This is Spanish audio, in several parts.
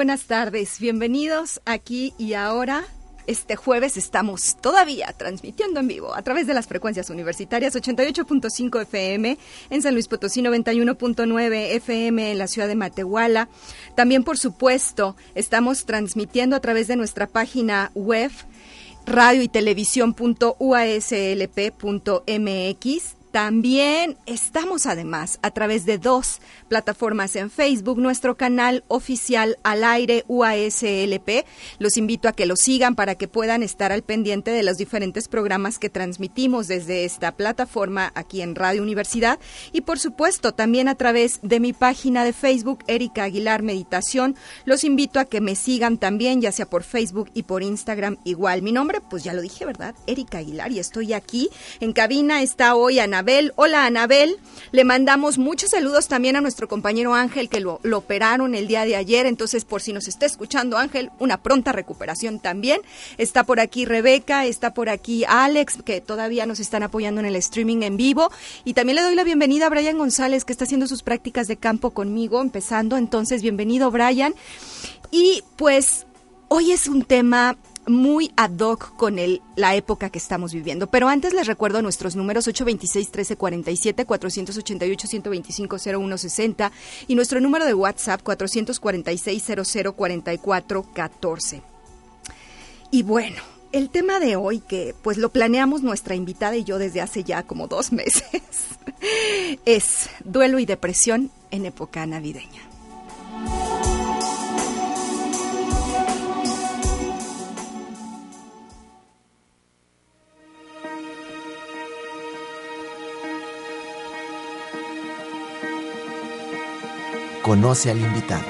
Buenas tardes, bienvenidos aquí y ahora. Este jueves estamos todavía transmitiendo en vivo a través de las frecuencias universitarias 88.5 FM en San Luis Potosí, 91.9 FM en la ciudad de Matehuala. También, por supuesto, estamos transmitiendo a través de nuestra página web radio y televisión.uaslp.mx también estamos además a través de dos plataformas en Facebook, nuestro canal oficial al aire UASLP. Los invito a que lo sigan para que puedan estar al pendiente de los diferentes programas que transmitimos desde esta plataforma aquí en Radio Universidad y por supuesto también a través de mi página de Facebook Erika Aguilar Meditación. Los invito a que me sigan también ya sea por Facebook y por Instagram igual. Mi nombre pues ya lo dije, ¿verdad? Erika Aguilar y estoy aquí en cabina está hoy Ana Anabel. Hola Anabel, le mandamos muchos saludos también a nuestro compañero Ángel que lo, lo, operaron el día de ayer, entonces por si nos está escuchando Ángel, una pronta recuperación también. Está por aquí Rebeca, está por aquí Alex, que todavía nos están apoyando en el streaming en vivo. Y también le doy la bienvenida a Brian González, que está haciendo sus prácticas de campo conmigo, empezando. Entonces, bienvenido Brian. Y pues hoy es un tema muy ad hoc con el, la época que estamos viviendo. Pero antes les recuerdo nuestros números 826-1347, 488-125-0160 y nuestro número de WhatsApp 446-0044-14. Y bueno, el tema de hoy que pues lo planeamos nuestra invitada y yo desde hace ya como dos meses es duelo y depresión en época navideña. Conoce al invitado.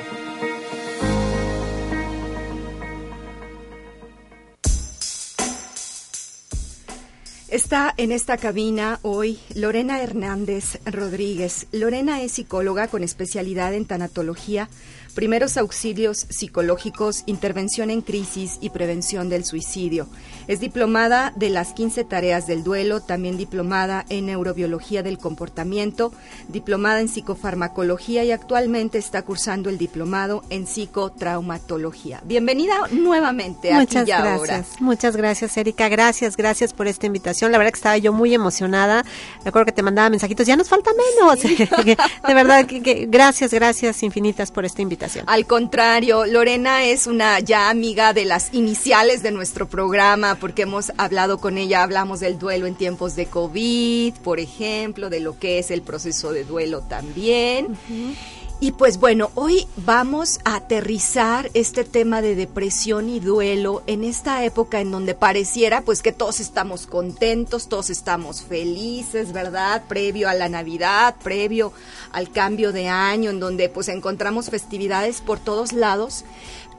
Está en esta cabina hoy Lorena Hernández Rodríguez. Lorena es psicóloga con especialidad en tanatología, primeros auxilios psicológicos, intervención en crisis y prevención del suicidio. Es diplomada de las 15 tareas del duelo, también diplomada en neurobiología del comportamiento, diplomada en psicofarmacología y actualmente está cursando el diplomado en psicotraumatología. Bienvenida nuevamente Muchas aquí y gracias. ahora. Muchas gracias, Erika. Gracias, gracias por esta invitación. La verdad que estaba yo muy emocionada. Recuerdo que te mandaba mensajitos, ya nos falta menos. de verdad que, que gracias, gracias infinitas por esta invitación. Al contrario, Lorena es una ya amiga de las iniciales de nuestro programa porque hemos hablado con ella, hablamos del duelo en tiempos de COVID, por ejemplo, de lo que es el proceso de duelo también. Uh -huh. Y pues bueno, hoy vamos a aterrizar este tema de depresión y duelo en esta época en donde pareciera pues que todos estamos contentos, todos estamos felices, ¿verdad? Previo a la Navidad, previo al cambio de año, en donde pues encontramos festividades por todos lados,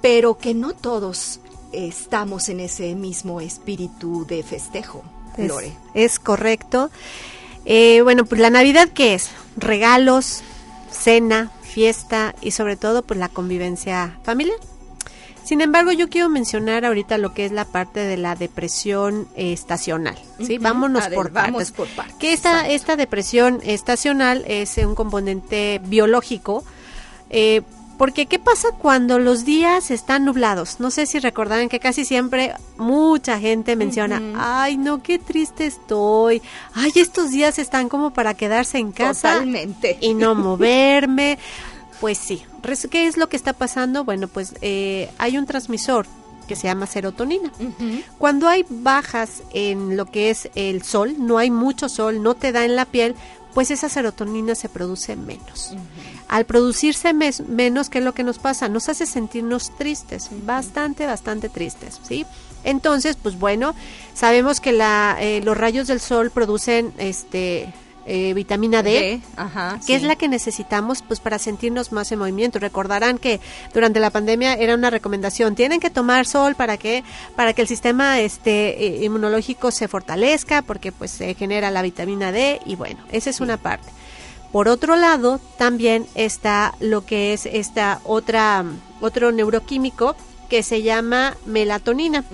pero que no todos estamos en ese mismo espíritu de festejo, Lore. Es, es correcto. Eh, bueno, pues la Navidad, ¿qué es? Regalos, cena, fiesta y sobre todo pues la convivencia familiar. Sin embargo, yo quiero mencionar ahorita lo que es la parte de la depresión eh, estacional, ¿sí? Uh -huh. Vámonos ver, por vamos partes. por partes. Que esta, esta depresión estacional es un componente biológico eh, porque ¿qué pasa cuando los días están nublados? No sé si recordarán que casi siempre mucha gente menciona, uh -huh. ay no, qué triste estoy, ay estos días están como para quedarse en casa Totalmente. y no moverme. Pues sí, ¿qué es lo que está pasando? Bueno, pues eh, hay un transmisor que se llama serotonina. Uh -huh. Cuando hay bajas en lo que es el sol, no hay mucho sol, no te da en la piel, pues esa serotonina se produce menos. Uh -huh. Al producirse menos, ¿qué es lo que nos pasa? Nos hace sentirnos tristes, uh -huh. bastante, bastante tristes, ¿sí? Entonces, pues bueno, sabemos que la, eh, los rayos del sol producen este eh, vitamina D, que es la que necesitamos pues para sentirnos más en movimiento. Recordarán que durante la pandemia era una recomendación, tienen que tomar sol para que para que el sistema este eh, inmunológico se fortalezca porque pues se genera la vitamina D y bueno, esa es una parte. Por otro lado, también está lo que es esta otra otro neuroquímico que se llama melatonina.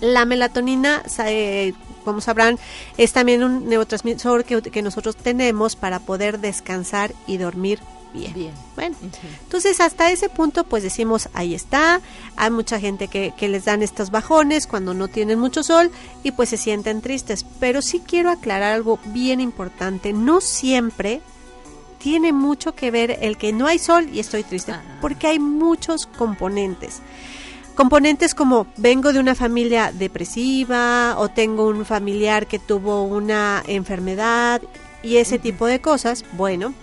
La melatonina eh, como sabrán, es también un neurotransmisor que, nosotros tenemos para poder descansar y dormir bien. Bueno, entonces hasta ese punto pues decimos, ahí está, hay mucha gente que, que, les dan estos bajones cuando no tienen mucho sol y pues se sienten tristes, pero sí quiero aclarar algo bien importante, no siempre tiene mucho que ver el que no hay sol y estoy triste, ah. porque hay muchos componentes. Componentes como vengo de una familia depresiva o tengo un familiar que tuvo una enfermedad y ese tipo de cosas, bueno,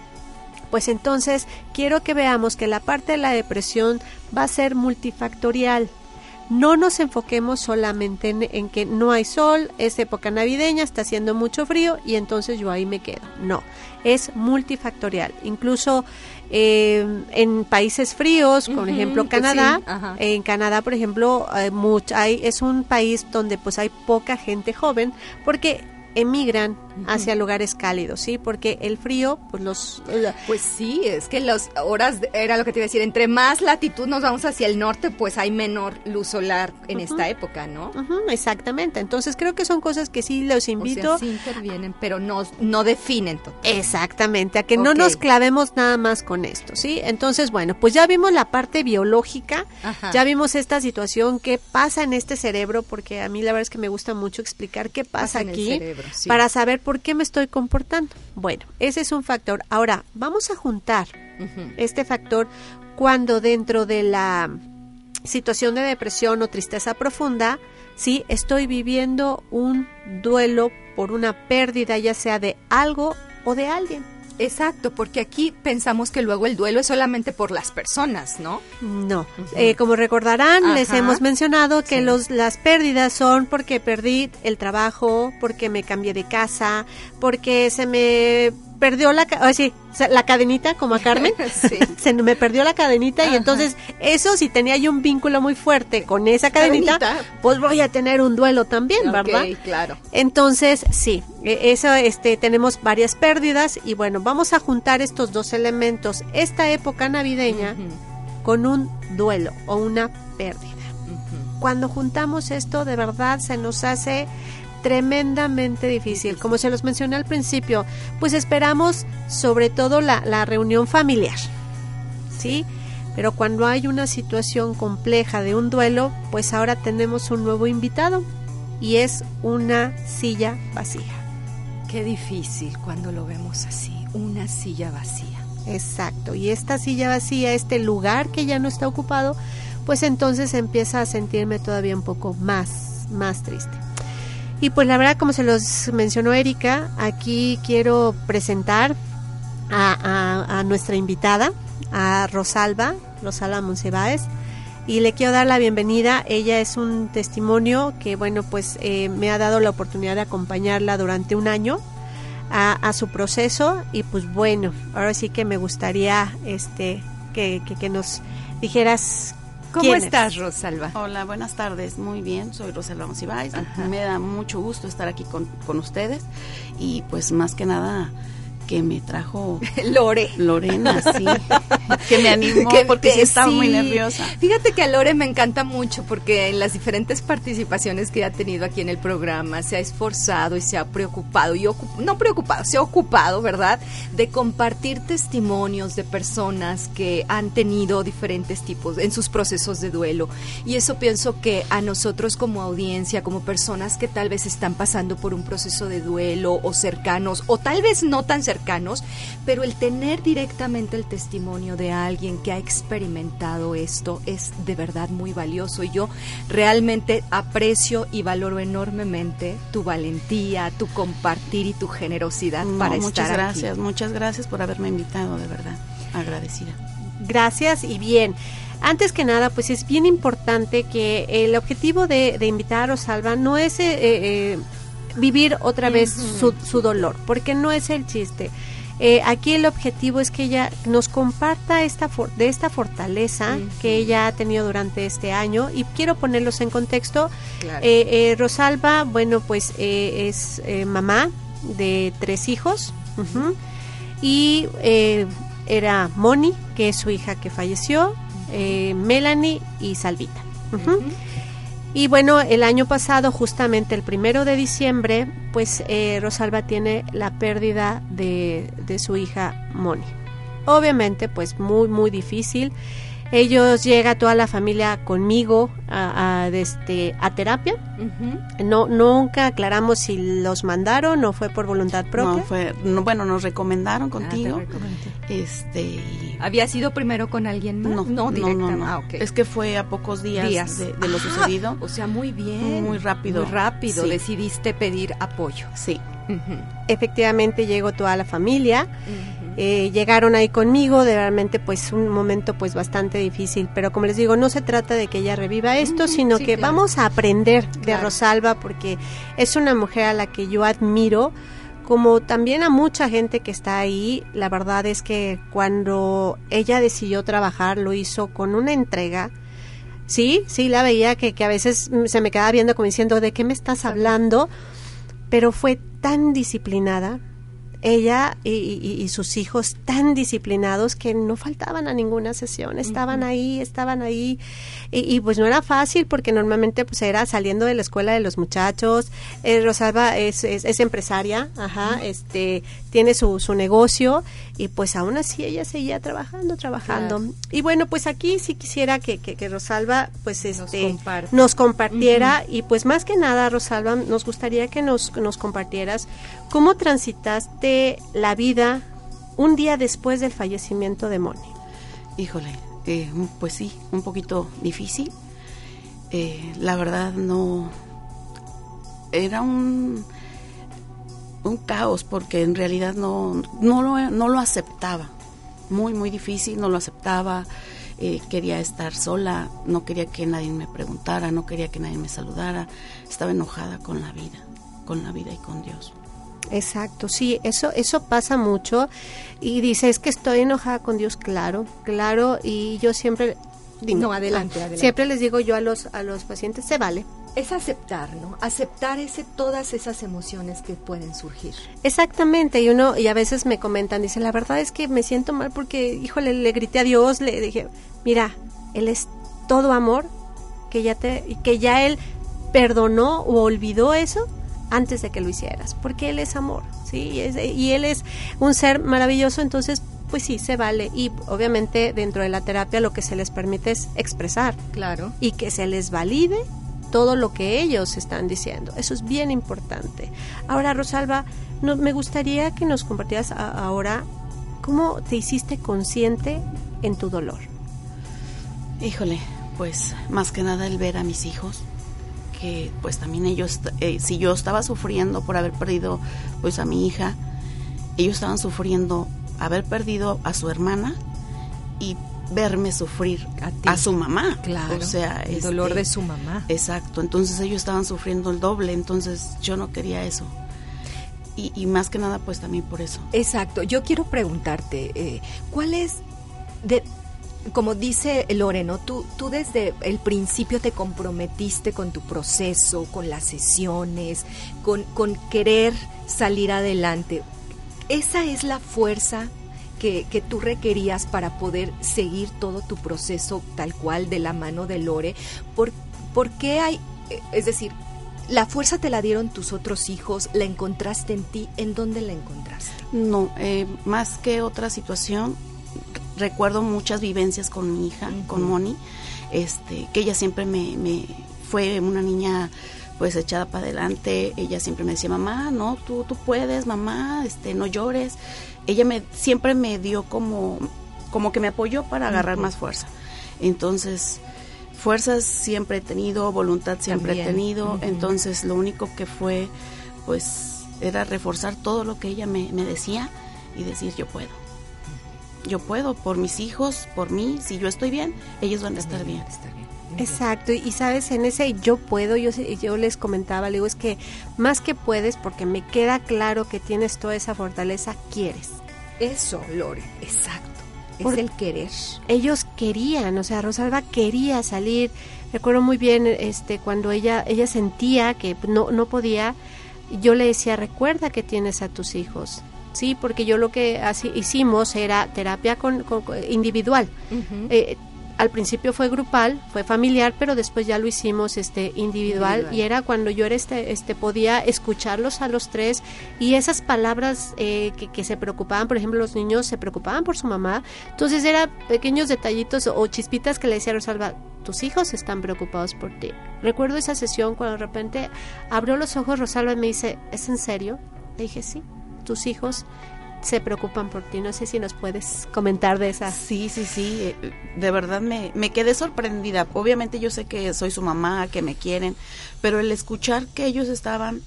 pues entonces quiero que veamos que la parte de la depresión va a ser multifactorial no nos enfoquemos solamente en, que no hay sol, es época navideña, está haciendo mucho frío y entonces yo ahí me quedo. No, es multifactorial. Incluso eh, en países fríos, por ejemplo pues Canadá, en Canadá, por ejemplo, eh, hay, es un país donde pues hay poca gente joven porque emigran hacia lugares cálidos, ¿sí? Porque el frío, pues los... Pues sí, es que las horas, era lo que te iba a decir, entre más latitud nos vamos hacia el norte, pues hay menor luz solar en esta época, ¿no? exactamente, entonces creo que son cosas que sí los invito... O sí intervienen, pero no, no definen todo. Exactamente, a que no nos clavemos nada más con esto, ¿sí? Entonces, bueno, pues ya vimos la parte biológica, ya vimos esta situación, qué pasa en este cerebro, porque a mí la verdad es que me gusta mucho explicar qué pasa, aquí, para saber ¿por qué me estoy comportando? Bueno, ese es un factor. Ahora, vamos a juntar este factor cuando dentro de la situación de depresión o tristeza profunda, sí, estoy viviendo un duelo por una pérdida, ya sea de algo o de alguien. Exacto, porque aquí pensamos que luego el duelo es solamente por las personas, ¿no? No. Eh, como recordarán, les hemos mencionado que los, las pérdidas son porque perdí el trabajo, porque me cambié de casa, porque se me perdió la, oh, sí, la cadenita como a Carmen, se me perdió la cadenita y entonces eso si tenía yo un vínculo muy fuerte con esa cadenita, pues voy a tener un duelo también, ¿verdad? claro. Entonces, sí, e, eso este tenemos varias pérdidas y bueno, vamos a juntar estos dos elementos, esta época navideña con un duelo o una pérdida. Cuando juntamos esto, de verdad se nos hace tremendamente difícil. Como se los mencioné al principio, pues esperamos sobre todo la, reunión familiar, ¿sí? Pero cuando hay una situación compleja de un duelo, pues ahora tenemos un nuevo invitado y es una silla vacía. Qué difícil cuando lo vemos así, una silla vacía. Exacto, y esta silla vacía, este lugar que ya no está ocupado, pues entonces empieza a sentirme todavía un poco más, más triste. Y pues la verdad, como se los mencionó Erika, aquí quiero presentar a, nuestra invitada, a Rosalba, Rosalba Monsiváis, y le quiero dar la bienvenida. Ella es un testimonio que, bueno, pues eh, me ha dado la oportunidad de acompañarla durante un año a, su proceso y pues bueno, ahora sí que me gustaría este que, que nos dijeras ¿Cómo estás, Rosalba? Hola, buenas tardes. Muy bien, soy Rosalba Monsiváis. Me da mucho gusto estar aquí con, con ustedes y pues más que nada que me trajo Lore. Lorena, sí. que me animó porque sí estaba muy nerviosa. Fíjate que a Lore me encanta mucho porque en las diferentes participaciones que ha tenido aquí en el programa se ha esforzado y se ha preocupado, y no preocupado, se ha ocupado, ¿verdad?, de compartir testimonios de personas que han tenido diferentes tipos en sus procesos de duelo. Y eso pienso que a nosotros como audiencia, como personas que tal vez están pasando por un proceso de duelo o cercanos, o tal vez no tan cercanos, cercanos, pero el tener directamente el testimonio de alguien que ha experimentado esto es de verdad muy valioso y yo realmente aprecio y valoro enormemente tu valentía, tu compartir y tu generosidad para estar Muchas gracias, muchas gracias por haberme invitado, de verdad, agradecida. Gracias y bien. antes que nada, pues es bien importante que el objetivo de, invitar a Rosalba no es eh, eh, vivir otra vez su, su, dolor, porque no es el chiste. Eh, aquí el objetivo es que ella nos comparta esta de esta fortaleza que ella ha tenido durante este año y quiero ponerlos en contexto. Rosalba, bueno, pues es mamá de tres hijos y era Moni, que es su hija que falleció, eh, Melanie y Salvita. Y bueno, el año pasado, justamente el primero de diciembre, pues eh, Rosalba tiene la pérdida de, de su hija Moni. Obviamente, pues muy, muy difícil. Ellos llega toda la familia conmigo a, a, este, a terapia. No nunca aclaramos si los mandaron o fue por voluntad propia. No fue, bueno, nos recomendaron ah, contigo. este, había sido primero con alguien más. No, no, no, ah, Es que fue a pocos días, De, lo ah, sucedido. O sea, muy bien. Muy rápido. Muy rápido. Decidiste pedir apoyo. Sí. Efectivamente llegó toda la familia. Eh, llegaron ahí conmigo, de realmente pues un momento pues bastante difícil, pero como les digo, no se trata de que ella reviva esto, sino que vamos a aprender de Rosalba porque es una mujer a la que yo admiro, como también a mucha gente que está ahí, la verdad es que cuando ella decidió trabajar lo hizo con una entrega, sí, sí la veía que, que a veces se me quedaba viendo como diciendo, ¿de qué me estás hablando? Pero fue tan disciplinada, ella y, sus hijos tan disciplinados que no faltaban a ninguna sesión, estaban ahí, estaban ahí. Y, pues no era fácil porque normalmente pues era saliendo de la escuela de los muchachos, eh, Rosalba es, es, empresaria, ajá, este tiene su, su negocio y pues aún así ella seguía trabajando, trabajando. Y bueno, pues aquí sí quisiera que, que, Rosalba pues este nos, compartiera y pues más que nada Rosalba nos gustaría que nos, nos compartieras cómo transitaste la vida un día después del fallecimiento de Moni? Híjole, eh, pues sí, un poquito difícil. Eh, la verdad no... Era un, un caos porque en realidad no, no, lo, no lo aceptaba. Muy, muy difícil, no lo aceptaba. Eh, quería estar sola, no quería que nadie me preguntara, no quería que nadie me saludara. Estaba enojada con la vida, con la vida y con Dios. Exacto, sí, eso, eso pasa mucho. Y dice, es que estoy enojada con Dios, claro, claro, y yo siempre... no, adelante, adelante. Siempre les digo yo a los, a los pacientes, se vale. Es aceptar, ¿no? Aceptar ese, todas esas emociones que pueden surgir. Exactamente, y uno, y a veces me comentan, dice, la verdad es que me siento mal porque, híjole, le grité a Dios, le dije, mira, Él es todo amor, que ya te, que ya Él perdonó o olvidó eso antes de que lo hicieras, porque Él es amor, ¿sí? Y, Él es un ser maravilloso, entonces pues sí, se vale. Y obviamente dentro de la terapia lo que se les permite es expresar. Claro. Y que se les valide todo lo que ellos están diciendo. Eso es bien importante. Ahora, Rosalba, no, me gustaría que nos compartieras ahora cómo te hiciste consciente en tu dolor. Híjole, pues más que nada el ver a mis hijos, que pues también ellos, eh, si yo estaba sufriendo por haber perdido pues a mi hija, ellos estaban sufriendo haber perdido a su hermana y verme sufrir a, su mamá. Claro. O sea, el dolor este, de su mamá. Exacto. Entonces ellos estaban sufriendo el doble. Entonces yo no quería eso. Y, y más que nada, pues también por eso. Exacto. Yo quiero preguntarte, eh, ¿cuál es de como dice Loreno, tú, tú desde el principio te comprometiste con tu proceso, con las sesiones, con, con querer salir adelante. Esa es la fuerza que, que, tú requerías para poder seguir todo tu proceso tal cual de la mano de Lore. ¿Por, ¿Por, qué hay, es decir, la fuerza te la dieron tus otros hijos, la encontraste en ti, ¿en dónde la encontraste? No, eh, más que otra situación, recuerdo muchas vivencias con mi hija, con Moni, este, que ella siempre me, me fue una niña pues echada para adelante, ella siempre me decía, mamá, no, tú, tú puedes, mamá, este, no llores. Ella me, siempre me dio como, como que me apoyó para agarrar más fuerza. Entonces, fuerzas siempre he tenido, voluntad siempre he tenido, entonces lo único que fue, pues, era reforzar todo lo que ella me, me decía y decir, yo puedo. Yo puedo, por mis hijos, por mí, si yo estoy bien, ellos van a estar bien. Exacto, y sabes, en ese yo puedo, yo, yo les comentaba, le digo, es que más que puedes, porque me queda claro que tienes toda esa fortaleza, quieres. Eso, Lore, exacto. es el querer. Ellos querían, o sea, Rosalba quería salir. Recuerdo muy bien este cuando ella ella sentía que no no podía, yo le decía, "Recuerda que tienes a tus hijos." Sí, porque yo lo que así hicimos era terapia con, individual al principio fue grupal, fue familiar, pero después ya lo hicimos este individual, y era cuando yo era este, este podía escucharlos a los tres y esas palabras eh, que, que, se preocupaban, por ejemplo, los niños se preocupaban por su mamá, entonces era pequeños detallitos o chispitas que le decía a Rosalba, tus hijos están preocupados por ti. Recuerdo esa sesión cuando de repente abrió los ojos Rosalba y me dice, ¿es en serio? Le dije, sí, tus hijos se preocupan por ti. No sé si nos puedes comentar de esa. Sí, sí, sí. Eh, de verdad me, me quedé sorprendida. Obviamente yo sé que soy su mamá, que me quieren, pero el escuchar que ellos estaban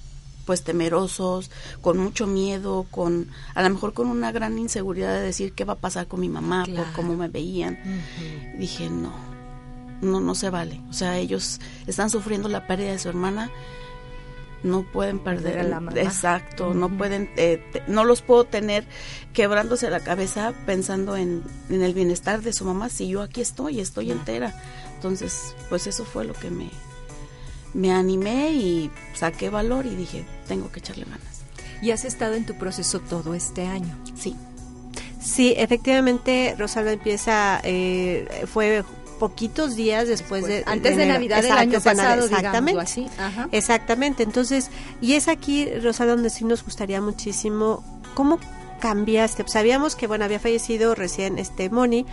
pues temerosos, con mucho miedo, con a lo mejor con una gran inseguridad de decir qué va a pasar con mi mamá por cómo me veían. Dije, no, no, no se vale. O sea, ellos están sufriendo la pérdida de su hermana no pueden perder la exacto no pueden eh, no los puedo tener quebrándose la cabeza pensando en, en, el bienestar de su mamá si yo aquí estoy estoy entera. Entonces pues eso fue lo que me me animé y saqué valor y dije tengo que echarle ganas. Y has estado en tu proceso todo este año. Sí. Sí, efectivamente, Rosalba empieza, eh, fue poquitos días después, de antes de, Navidad del año pasado exactamente así. exactamente. Entonces y es aquí Rosario donde sí nos gustaría muchísimo cómo cambiaste. Sabíamos que bueno había fallecido recién este Moni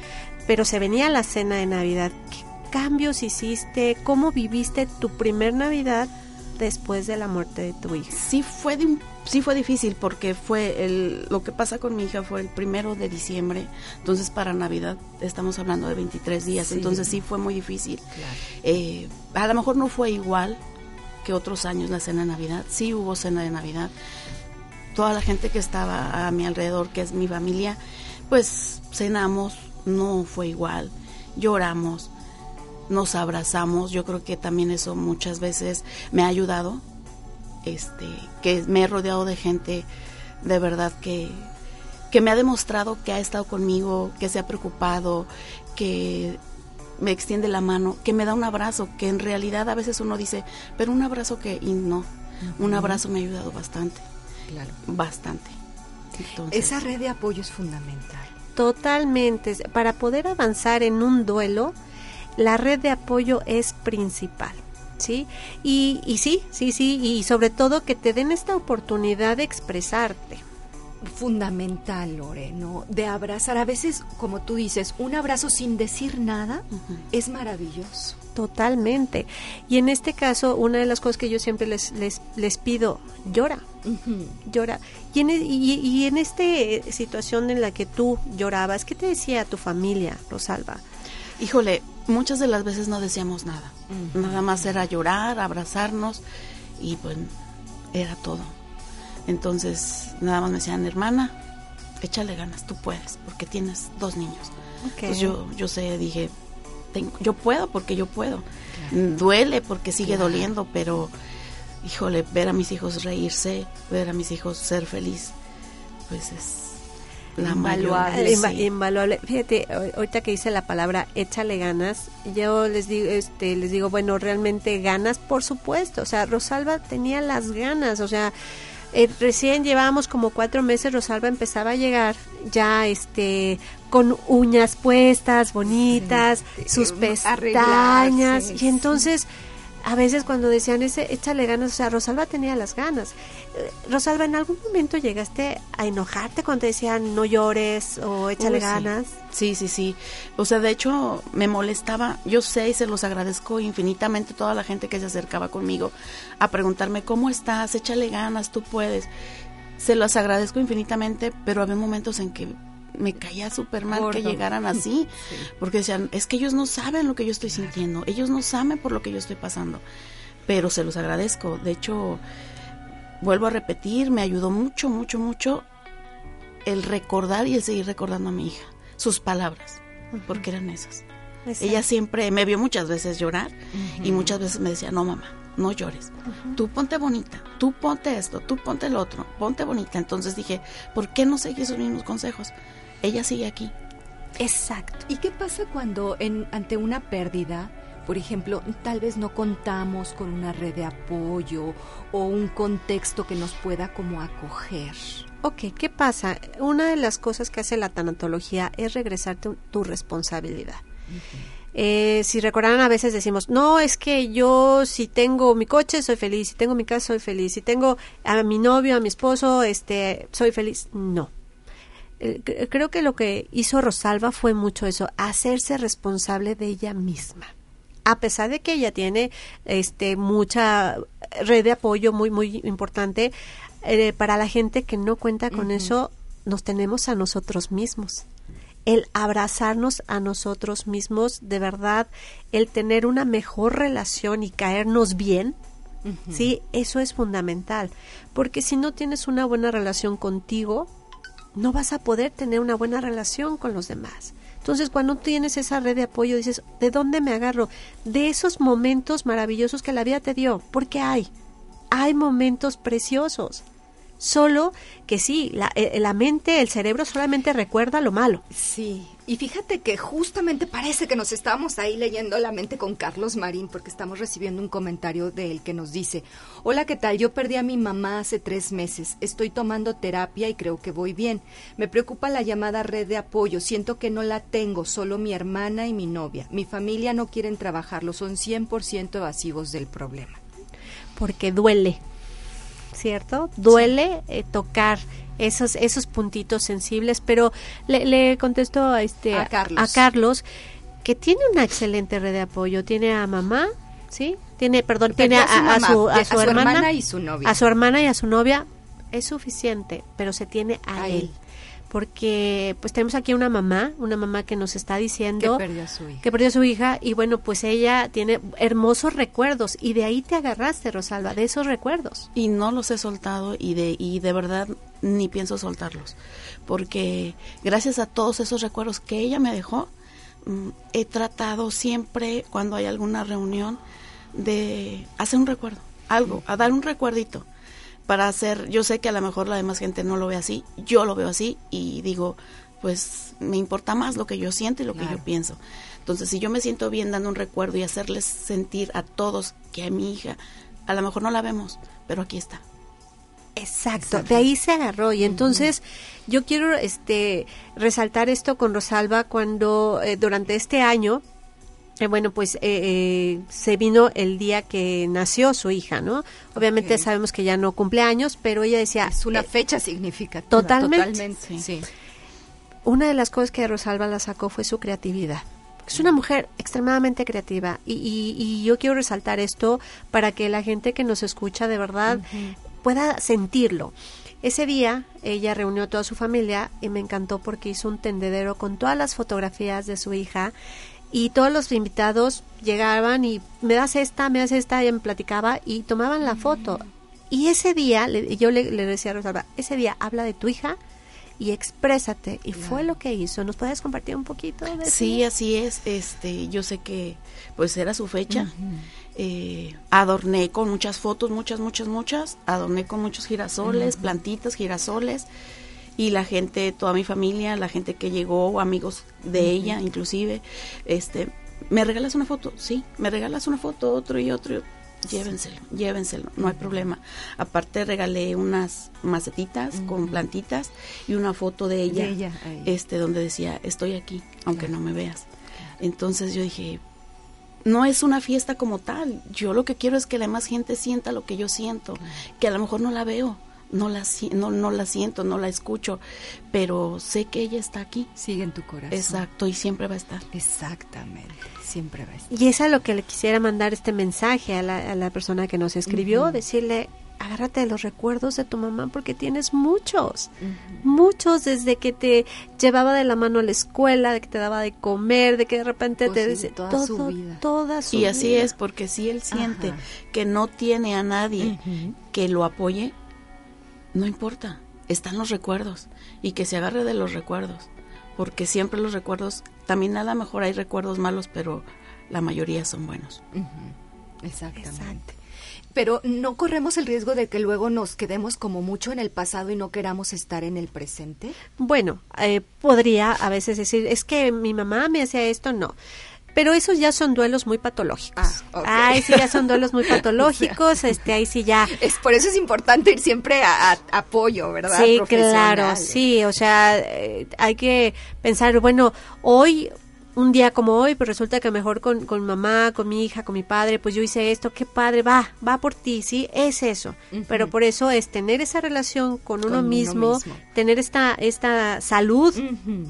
pero se venía la cena de Navidad. Qué cambios hiciste cómo viviste tu primer Navidad después de la muerte de tu hija sí fue de sí fue difícil porque fue el, lo que pasa con mi hija fue el primero de diciembre, entonces para Navidad estamos hablando de 23 días, entonces sí fue muy difícil. Eh, a lo mejor no fue igual que otros años la cena de Navidad, sí hubo cena de Navidad. Toda la gente que estaba a mi alrededor, que es mi familia, pues cenamos, no fue igual, lloramos, nos abrazamos, yo creo que también eso muchas veces me ha ayudado este, que me he rodeado de gente de verdad que, que me ha demostrado que ha estado conmigo, que se ha preocupado, que me extiende la mano, que me da un abrazo, que en realidad a veces uno dice, pero un abrazo que, y no, un abrazo me ha ayudado bastante, claro. bastante. Esa red de apoyo es fundamental. Totalmente. Para poder avanzar en un duelo, la red de apoyo es principal. ¿sí? Y, y sí, sí, sí, y sobre todo que te den esta oportunidad de expresarte fundamental, Lore, ¿no? De abrazar. A veces, como tú dices, un abrazo sin decir nada es maravilloso. Totalmente. Y en este caso, una de las cosas que yo siempre les, les, les pido, llora. Llora. Y en, e, y, y en esta situación en la que tú llorabas, ¿qué te decía tu familia, Rosalba? Híjole, muchas de las veces no decíamos nada. Nada más era llorar, abrazarnos y pues era todo. Entonces nada más me decían, hermana, échale ganas, tú puedes, porque tienes dos niños. Entonces yo, yo sé, dije, yo puedo porque yo puedo. Duele porque sigue doliendo, pero híjole, ver a mis hijos reírse, ver a mis hijos ser feliz, pues es la invaluable, invaluable. Fíjate, ahorita que dice la palabra échale ganas, yo les digo, este, les digo, bueno, realmente ganas, por supuesto. O sea, Rosalba tenía las ganas, o sea, eh, recién llevábamos como cuatro meses, Rosalba empezaba a llegar ya este con uñas puestas, bonitas, sus pestañas, y entonces a veces cuando decían ese échale ganas, o sea, Rosalba tenía las ganas. Eh, Rosalba, ¿en algún momento llegaste a enojarte cuando te decían no llores o échale ganas? Sí. sí, sí, O sea, de hecho me molestaba. Yo sé y se los agradezco infinitamente toda la gente que se acercaba conmigo a preguntarme cómo estás, échale ganas, tú puedes. Se los agradezco infinitamente, pero había momentos en que me caía súper mal que llegaran así, porque decían, es que ellos no saben lo que yo estoy sintiendo, ellos no saben por lo que yo estoy pasando, pero se los agradezco. De hecho, vuelvo a repetir, me ayudó mucho, mucho, mucho el recordar y el seguir recordando a mi hija. sus palabras, porque eran esas. Exacto. Ella siempre me vio muchas veces llorar y muchas veces me decía, no mamá, no llores, tú ponte bonita, tú ponte esto, tú ponte el otro, ponte bonita. Entonces dije, ¿por qué no seguir esos mismos consejos? Ella sigue aquí. Exacto. ¿Y qué pasa cuando en, ante una pérdida, por ejemplo, tal vez no contamos con una red de apoyo o un contexto que nos pueda como acoger? Ok, ¿qué pasa? Una de las cosas que hace la tanatología es regresarte tu, tu responsabilidad. Eh, si recordarán, a veces decimos, no, es que yo si tengo mi coche soy feliz, si tengo mi casa soy feliz, si tengo a mi novio, a mi esposo, este, soy feliz. No. Eh, cre- creo que lo que hizo Rosalba fue mucho eso, hacerse responsable de ella misma. A pesar de que ella tiene este mucha red de apoyo muy muy importante eh, para la gente que no cuenta con eso, nos tenemos a nosotros mismos. El abrazarnos a nosotros mismos, de verdad, el tener una mejor relación y caernos bien, sí, eso es fundamental, porque si no tienes una buena relación contigo, no vas a poder tener una buena relación con los demás. Entonces, cuando tienes esa red de apoyo, dices, ¿de dónde me agarro? De esos momentos maravillosos que la vida te dio, porque hay, hay momentos preciosos. Solo que sí, la, eh, la mente, el cerebro solamente recuerda lo malo. Sí, y fíjate que justamente parece que nos estábamos ahí leyendo la mente con Carlos Marín porque estamos recibiendo un comentario de él que nos dice, hola, ¿qué tal? Yo perdí a mi mamá hace tres meses, estoy tomando terapia y creo que voy bien. Me preocupa la llamada red de apoyo, siento que no la tengo, solo mi hermana y mi novia. Mi familia no quieren trabajarlo, son 100% evasivos del problema. porque duele, ¿cierto? Duele eh, tocar esos esos puntitos sensibles, pero le, le contesto a este A Carlos. a Carlos que tiene una excelente red de apoyo, tiene a mamá, ¿sí? Tiene, perdón, tiene a, Perdió a a su su, a su su hermana, hermana y su novia. a su hermana y a su novia es suficiente, pero se tiene a, A él. él. Porque pues tenemos aquí una mamá, una mamá que nos está Que diciendo perdió a su hija. que perdió a su hija y bueno, pues ella tiene hermosos recuerdos y de ahí te agarraste, Rosalba, de esos recuerdos. y no los he soltado y de y de verdad ni pienso soltarlos porque gracias a todos esos recuerdos que ella me dejó mm, he tratado siempre cuando hay alguna reunión de hacer un recuerdo algo a dar un recuerdito para hacer yo sé que a lo mejor la demás gente no lo ve así yo lo veo así y digo pues me importa más lo que yo siento y lo que yo pienso. Entonces si yo me siento bien dando un recuerdo y hacerles sentir a todos que a mi hija a lo mejor no la vemos pero aquí está. Exacto, de ahí se agarró. Y entonces yo quiero este resaltar esto con Rosalba cuando eh, durante este año eh, bueno, pues eh, eh, se vino el día que nació su hija, ¿no? Obviamente sabemos que ya no cumple años, pero ella decía, Es una eh, fecha significativa. totalmente. Totalmente, sí. una de las cosas que Rosalba la sacó fue su creatividad. Es una mujer extremadamente creativa y, y- y yo quiero resaltar esto para que la gente que nos escucha de verdad pueda sentirlo. Ese día ella reunió a toda su familia y me encantó porque hizo un tendedero con todas las fotografías de su hija y todos los invitados llegaban y me das esta, me das esta, ella me platicaba y tomaban la foto. Y ese día, le- yo le, le decía a Rosalba, ese día habla de tu hija y exprésate. Y fue lo que hizo. ¿Nos puedes compartir un poquito de Sí, eso? así es. Este, yo sé que pues era su fecha. Eh, adorné con muchas fotos, muchas, muchas, muchas. Adorné con muchos girasoles, plantitas, girasoles. Y la gente, toda mi familia, la gente que llegó, amigos de ella, inclusive, este, ¿me regalas una foto? Sí, ¿me regalas una foto? Otro y otro. Llévenselo, llévenselo, no hay problema. Aparte regalé unas macetitas con plantitas y una foto de ella, De ella, ahí. este, donde decía, estoy aquí, aunque no me veas. Entonces yo dije, no es una fiesta como tal. Yo lo que quiero es que la demás gente sienta lo que yo siento, que a lo mejor no la veo, no la no, no la siento, no la escucho, pero sé que ella está aquí. Sigue en tu corazón. Exacto, y siempre va a estar. Exactamente. Siempre va a estar. Y es a lo que le quisiera mandar este mensaje a la, a la persona que nos escribió, decirle, agárrate de los recuerdos de tu mamá porque tienes muchos, muchos desde que te llevaba de la mano a la escuela, de que te daba de comer, de que de repente Pues te sí, dice toda todo, su vida. toda su Y así vida. es, porque si él siente Ajá. que no tiene a nadie que lo apoye, no importa, están los recuerdos y que se agarre de los recuerdos, porque siempre los recuerdos, también a lo mejor hay recuerdos malos, pero la mayoría son buenos. Exactamente. Pero no corremos el riesgo de que luego nos quedemos como mucho en el pasado y no queramos estar en el presente. Bueno, eh, podría a veces decir, es que mi mamá me hacía esto, no. Pero esos ya son duelos muy patológicos. Ah, ok. Ay, sí, ya son duelos muy patológicos. este, ahí sí ya. Es por eso es importante ir siempre a, a- apoyo, ¿verdad? Sí, claro, sí, o sea, eh, hay que pensar, bueno, hoy, un día como hoy, pues resulta que mejor con, con mamá, con mi hija, con mi padre, pues yo hice esto, qué padre, va, va por ti, sí, es eso. Pero por eso es tener esa relación con uno, Con uno mismo, tener esta, esta salud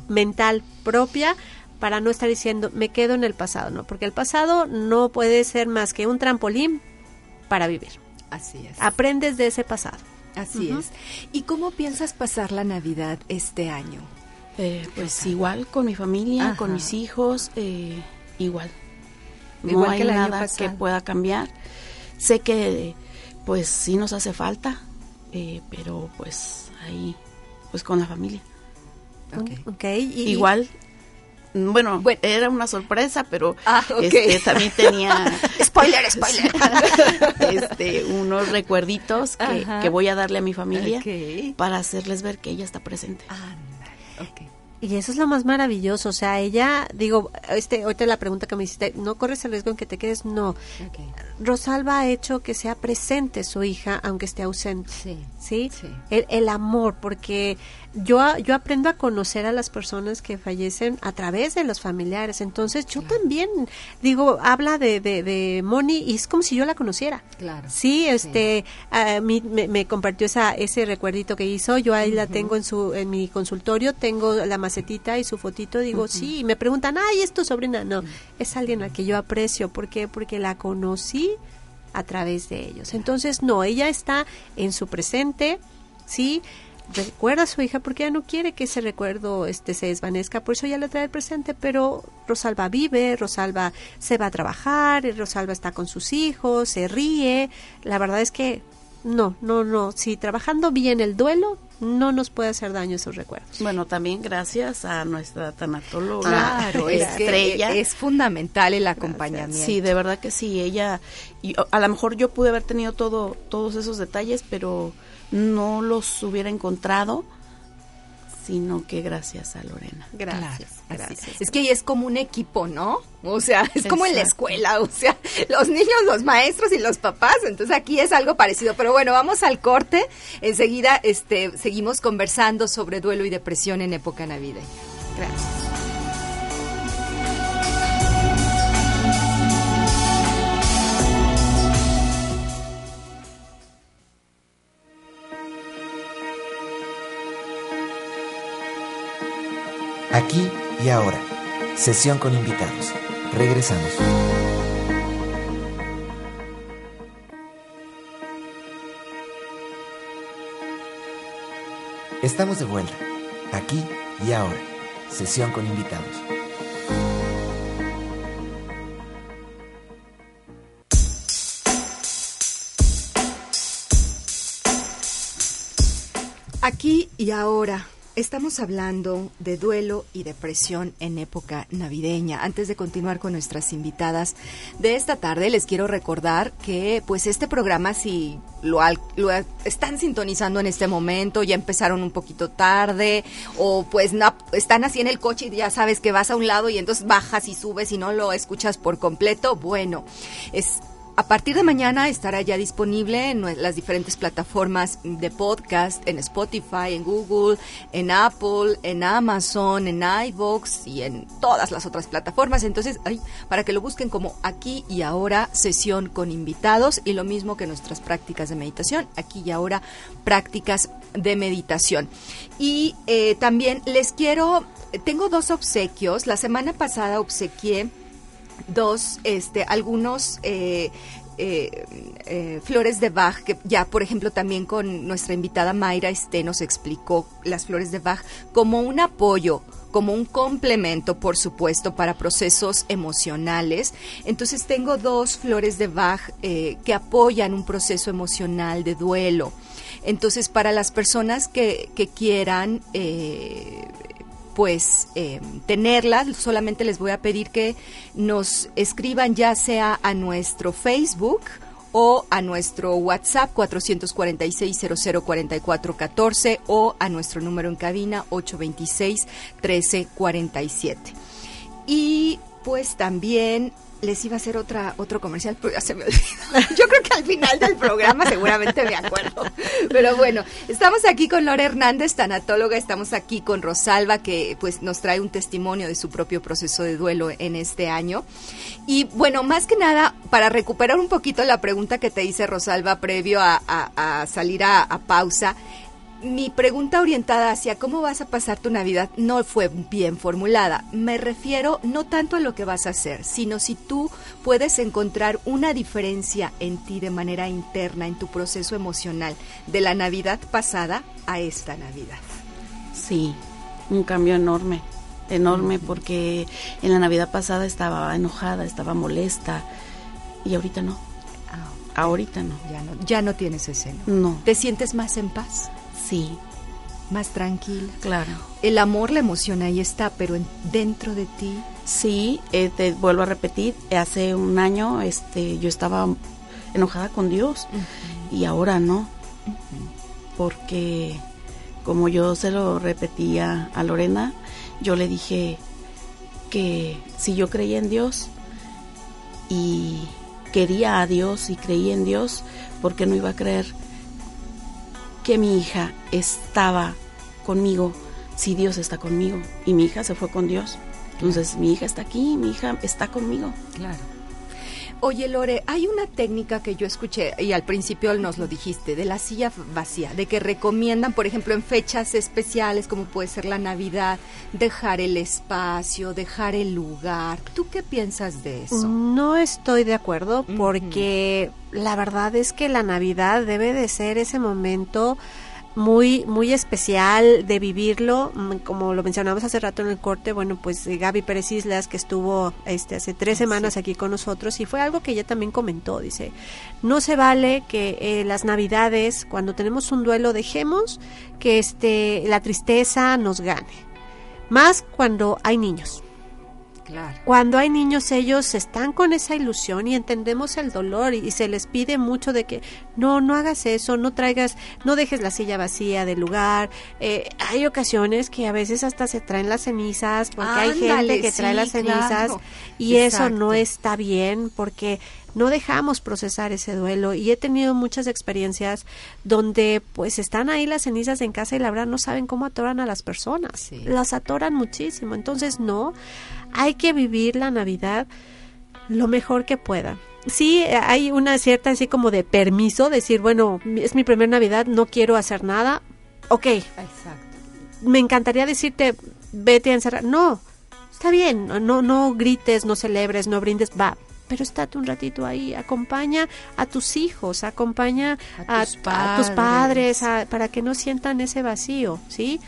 mental propia para no estar diciendo, me quedo en el pasado, ¿no? Porque el pasado no puede ser más que un trampolín para vivir. Así es. Aprendes de ese pasado. Así es. ¿Y cómo piensas pasar la Navidad este año? Eh, pues igual con mi familia, Ajá. con mis hijos, eh, igual. No Igual hay que nada pasado. que pueda cambiar. Sé que pues sí nos hace falta, eh, pero pues ahí, pues con la familia. Ok. Ok, y- Igual, bueno, Bueno. era una sorpresa, pero Ah, ok. este, también tenía Spoiler, spoiler. este, unos recuerditos que, voy a darle a mi familia para hacerles ver que ella está presente. Ándale, ok. Y eso es lo más maravilloso, o sea, ella, digo, este, ahorita la pregunta que me hiciste, ¿no corres el riesgo en que te quedes? No. Ok. Rosalba ha hecho que sea presente su hija, aunque esté ausente. Sí. ¿Sí? Sí. El, el amor, porque yo, yo aprendo a conocer a las personas que fallecen a través de los familiares. Entonces, yo también, digo, habla de, de, de Moni y es como si yo la conociera. Claro. Sí, este, a mí me, me compartió esa, ese recuerdito que hizo, yo ahí la tengo en su, en mi consultorio, tengo la macetita y su fotito, digo, sí, y me preguntan, ay, ¿es tu sobrina? No, es alguien a que yo aprecio, ¿por qué? Porque la conocí a través de ellos. Entonces, no, ella está en su presente, sí, recuerda a su hija porque ella no quiere que ese recuerdo este se desvanezca, por eso ella lo trae al presente, pero Rosalba vive, Rosalba se va a trabajar, Rosalba está con sus hijos, se ríe, la verdad es que no, no, no, si trabajando bien el duelo, no nos puede hacer daño esos recuerdos. Bueno, también gracias a nuestra tanatóloga Claro, es que estrella. es fundamental el acompañamiento. Sí, de verdad que sí, ella y a- a lo mejor yo pude haber tenido todo todos esos detalles, pero no los hubiera encontrado sino que gracias a Lorena. Gracias, Claro, gracias. es. Que ahí es como un equipo, ¿no? O sea, es como en la escuela, o sea, los niños, los maestros y los papás, entonces aquí es algo parecido. Pero bueno, vamos al corte. Enseguida este, seguimos conversando sobre duelo y depresión en época navideña. Gracias. Y ahora. Sesión con invitados. Regresamos. Estamos de vuelta. Aquí y ahora. Sesión con invitados. Aquí y ahora estamos hablando de duelo y depresión en época navideña. Antes de continuar con nuestras invitadas de esta tarde, les quiero recordar que pues este programa si lo, lo están sintonizando en este momento, ya empezaron un poquito tarde o pues no, están así en el coche y ya sabes que vas a un lado y entonces bajas y subes y no lo escuchas por completo, bueno, es a partir de mañana estará ya disponible en las diferentes plataformas de podcast, en Spotify, en Google, en Apple, en Amazon, en iVoox y en todas las otras plataformas. Entonces, para que lo busquen como aquí y ahora sesión con invitados y lo mismo que nuestras prácticas de meditación, aquí y ahora prácticas de meditación. Y eh, también les quiero, tengo dos obsequios. La semana pasada obsequié dos, este, algunos eh, eh, eh, flores de Bach, que ya, por ejemplo, también con nuestra invitada Mayra Este nos explicó las flores de Bach como un apoyo como un complemento, por supuesto, para procesos emocionales. Entonces tengo dos flores de Bach que apoyan un proceso emocional de duelo. Entonces, para las personas que, quieran pues eh, tenerlas. Solamente les voy a pedir que nos escriban ya sea a nuestro Facebook o a nuestro WhatsApp 446-004414 o a nuestro número en cabina 826-1347. Y pues también les iba a hacer otra otro comercial, pero ya se me olvidó. Yo creo que al final del programa seguramente me acuerdo. Pero bueno, estamos aquí con Lore Hernández, tanatóloga, estamos aquí con Rosalba, que pues nos trae un testimonio de su propio proceso de duelo en este año. Y bueno, más que nada, para recuperar un poquito la pregunta que te hice, Rosalba, previo a, salir a pausa, mi pregunta orientada hacia cómo vas a pasar tu Navidad no fue bien formulada. Me refiero no tanto a lo que vas a hacer, sino si tú puedes encontrar una diferencia en ti de manera interna, en tu proceso emocional, de la Navidad pasada a esta Navidad. Sí, un cambio enorme, enorme, porque en la Navidad pasada estaba enojada, estaba molesta, y ahorita no. Ah, ahorita no. Ya no, ya no tienes ese No. ¿Te sientes más en paz? Sí. Más tranquila. Claro. El amor, la emoción ahí está, pero dentro de ti. Sí, eh, te vuelvo a repetir, hace un año este, yo estaba enojada con Dios y ahora no. Porque como yo se lo repetía a Lorena, yo le dije que si yo creía en Dios y quería a Dios y creía en Dios, ¿por qué no iba a creer que mi hija estaba conmigo si Dios está conmigo. Y mi hija se fue con Dios. Entonces mi hija está aquí, mi hija está conmigo. Claro. Oye, Lore, hay una técnica que yo escuché y al principio nos lo dijiste, de la silla vacía, de que recomiendan, por ejemplo, en fechas especiales como puede ser la Navidad, dejar el espacio, dejar el lugar. ¿Tú qué piensas de eso? No estoy de acuerdo porque la verdad es que la Navidad debe de ser ese momento muy muy especial de vivirlo. Mm, como lo mencionamos hace rato en el corte bueno pues eh, Gaby Pérez Islas que estuvo este hace tres semanas aquí con nosotros y fue algo que ella también comentó dice no se vale que eh, las navidades cuando tenemos un duelo dejemos que este la tristeza nos gane más cuando hay niños cuando hay niños ellos están con esa ilusión y entendemos el dolor y, se les pide mucho de que no, no hagas eso, no traigas, no dejes la silla vacía del lugar. Eh, hay ocasiones que a veces hasta se traen las cenizas porque hay gente que trae las cenizas y eso no está bien porque no dejamos procesar ese duelo y he tenido muchas experiencias donde pues están ahí las cenizas en casa y la verdad no saben cómo atoran a las personas, las atoran muchísimo, entonces no, hay que vivir la Navidad lo mejor que pueda. Sí, hay una cierta así como de permiso, decir, bueno, es mi primera Navidad, no quiero hacer nada. Ok. Exacto. Me encantaría decirte, vete a encerrar. No, está bien, no, no grites, no celebres, no brindes, va. Pero estate un ratito ahí, acompaña a tus hijos, acompaña a tus padres, para que no sientan ese vacío, ¿sí?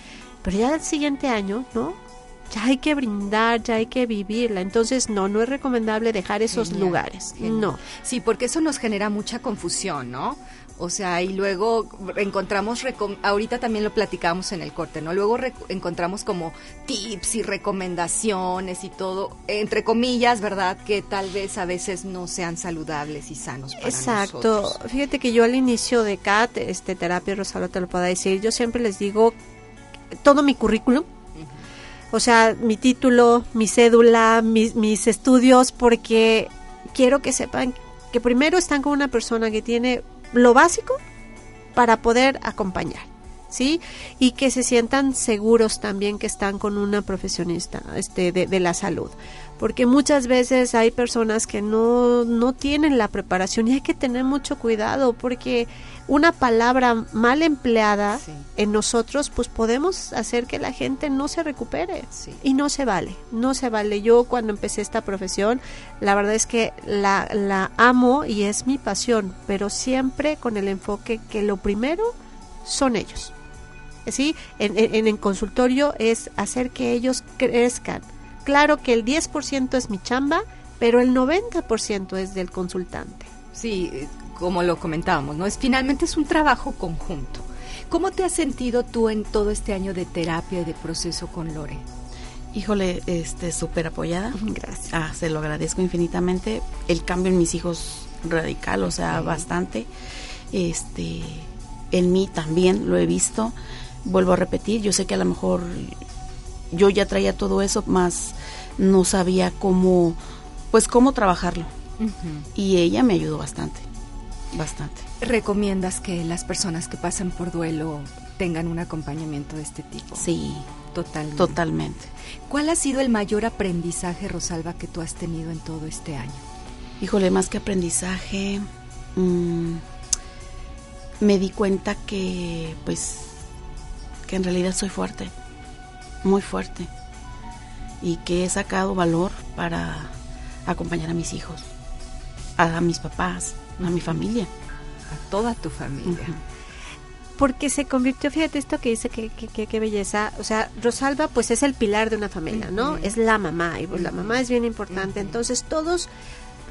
Pero ya el siguiente año, ¿no? ya hay que brindar, ya hay que vivirla. Entonces, no, no es recomendable dejar esos lugares. No. Sí, porque eso nos genera mucha confusión, ¿no? O sea, y luego encontramos, ahorita también lo platicamos en el corte, ¿no? Luego encontramos como tips y recomendaciones y todo, entre comillas, ¿verdad? Que tal vez a veces no sean saludables y sanos para Exacto. Fíjate que yo al inicio de CAT, este, terapia Rosario te lo puedo decir, yo siempre les digo todo mi currículum, o sea, mi título, mi cédula, mis, mis estudios, porque quiero que sepan que primero están con una persona que tiene lo básico para poder acompañar. ¿sí? Y que se sientan seguros también que están con una profesionista este, de, de la salud porque muchas veces hay personas que no, no tienen la preparación y hay que tener mucho cuidado porque una palabra mal empleada en nosotros pues podemos hacer que la gente no se recupere y no se vale, no se vale. Yo cuando empecé esta profesión la verdad es que la, la amo y es mi pasión, pero siempre con el enfoque que lo primero son ellos. ¿Sí? En, en, en el consultorio es hacer que ellos crezcan, claro que el 10% es mi chamba, pero el 90% es del consultante. Sí, como lo comentábamos, ¿no? Es finalmente es un trabajo conjunto. ¿Cómo te has sentido tú en todo este año de terapia y de proceso con Lore? Híjole, este, súper apoyada. Gracias. Ah, se lo agradezco infinitamente. El cambio en mis hijos radical, o sea, bastante. Este, en mí también lo he visto. Vuelvo a repetir, yo sé que a lo mejor yo ya traía todo eso, más no sabía cómo, pues cómo trabajarlo. Y ella me ayudó bastante, bastante. ¿Recomiendas que las personas que pasan por duelo tengan un acompañamiento de este tipo? Sí, totalmente. Totalmente. ¿Cuál ha sido el mayor aprendizaje, Rosalba, que tú has tenido en todo este año? Híjole, más que aprendizaje, mmm, me di cuenta que, pues, que en realidad soy fuerte, muy fuerte, y que he sacado valor para acompañar a mis hijos, a, mis papás, a mi familia. A toda tu familia. porque se convirtió, fíjate esto que dice que, que, belleza, o sea, Rosalba pues es el pilar de una familia, ¿no? Es la mamá y pues la mamá es bien importante, entonces todos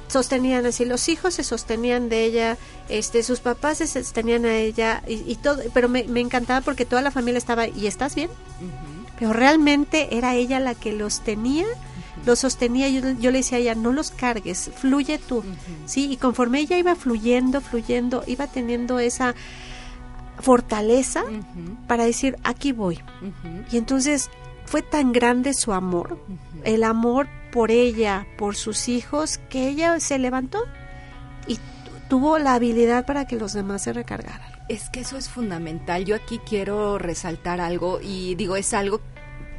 sostenían así, los hijos se sostenían de ella, este, sus papás se sostenían a ella y, todo, pero me, encantaba porque toda la familia estaba, ¿y estás bien? Pero realmente era ella la que los tenía, los sostenía, yo, yo le decía a ella, no los cargues, fluye tú, ¿sí? Y conforme ella iba fluyendo, fluyendo, iba teniendo esa fortaleza para decir, aquí voy. Y entonces fue tan grande su amor, el amor por ella, por sus hijos, que ella se levantó y tuvo la habilidad para que los demás se recargaran. Es que eso es fundamental. Yo aquí quiero resaltar algo y digo, es algo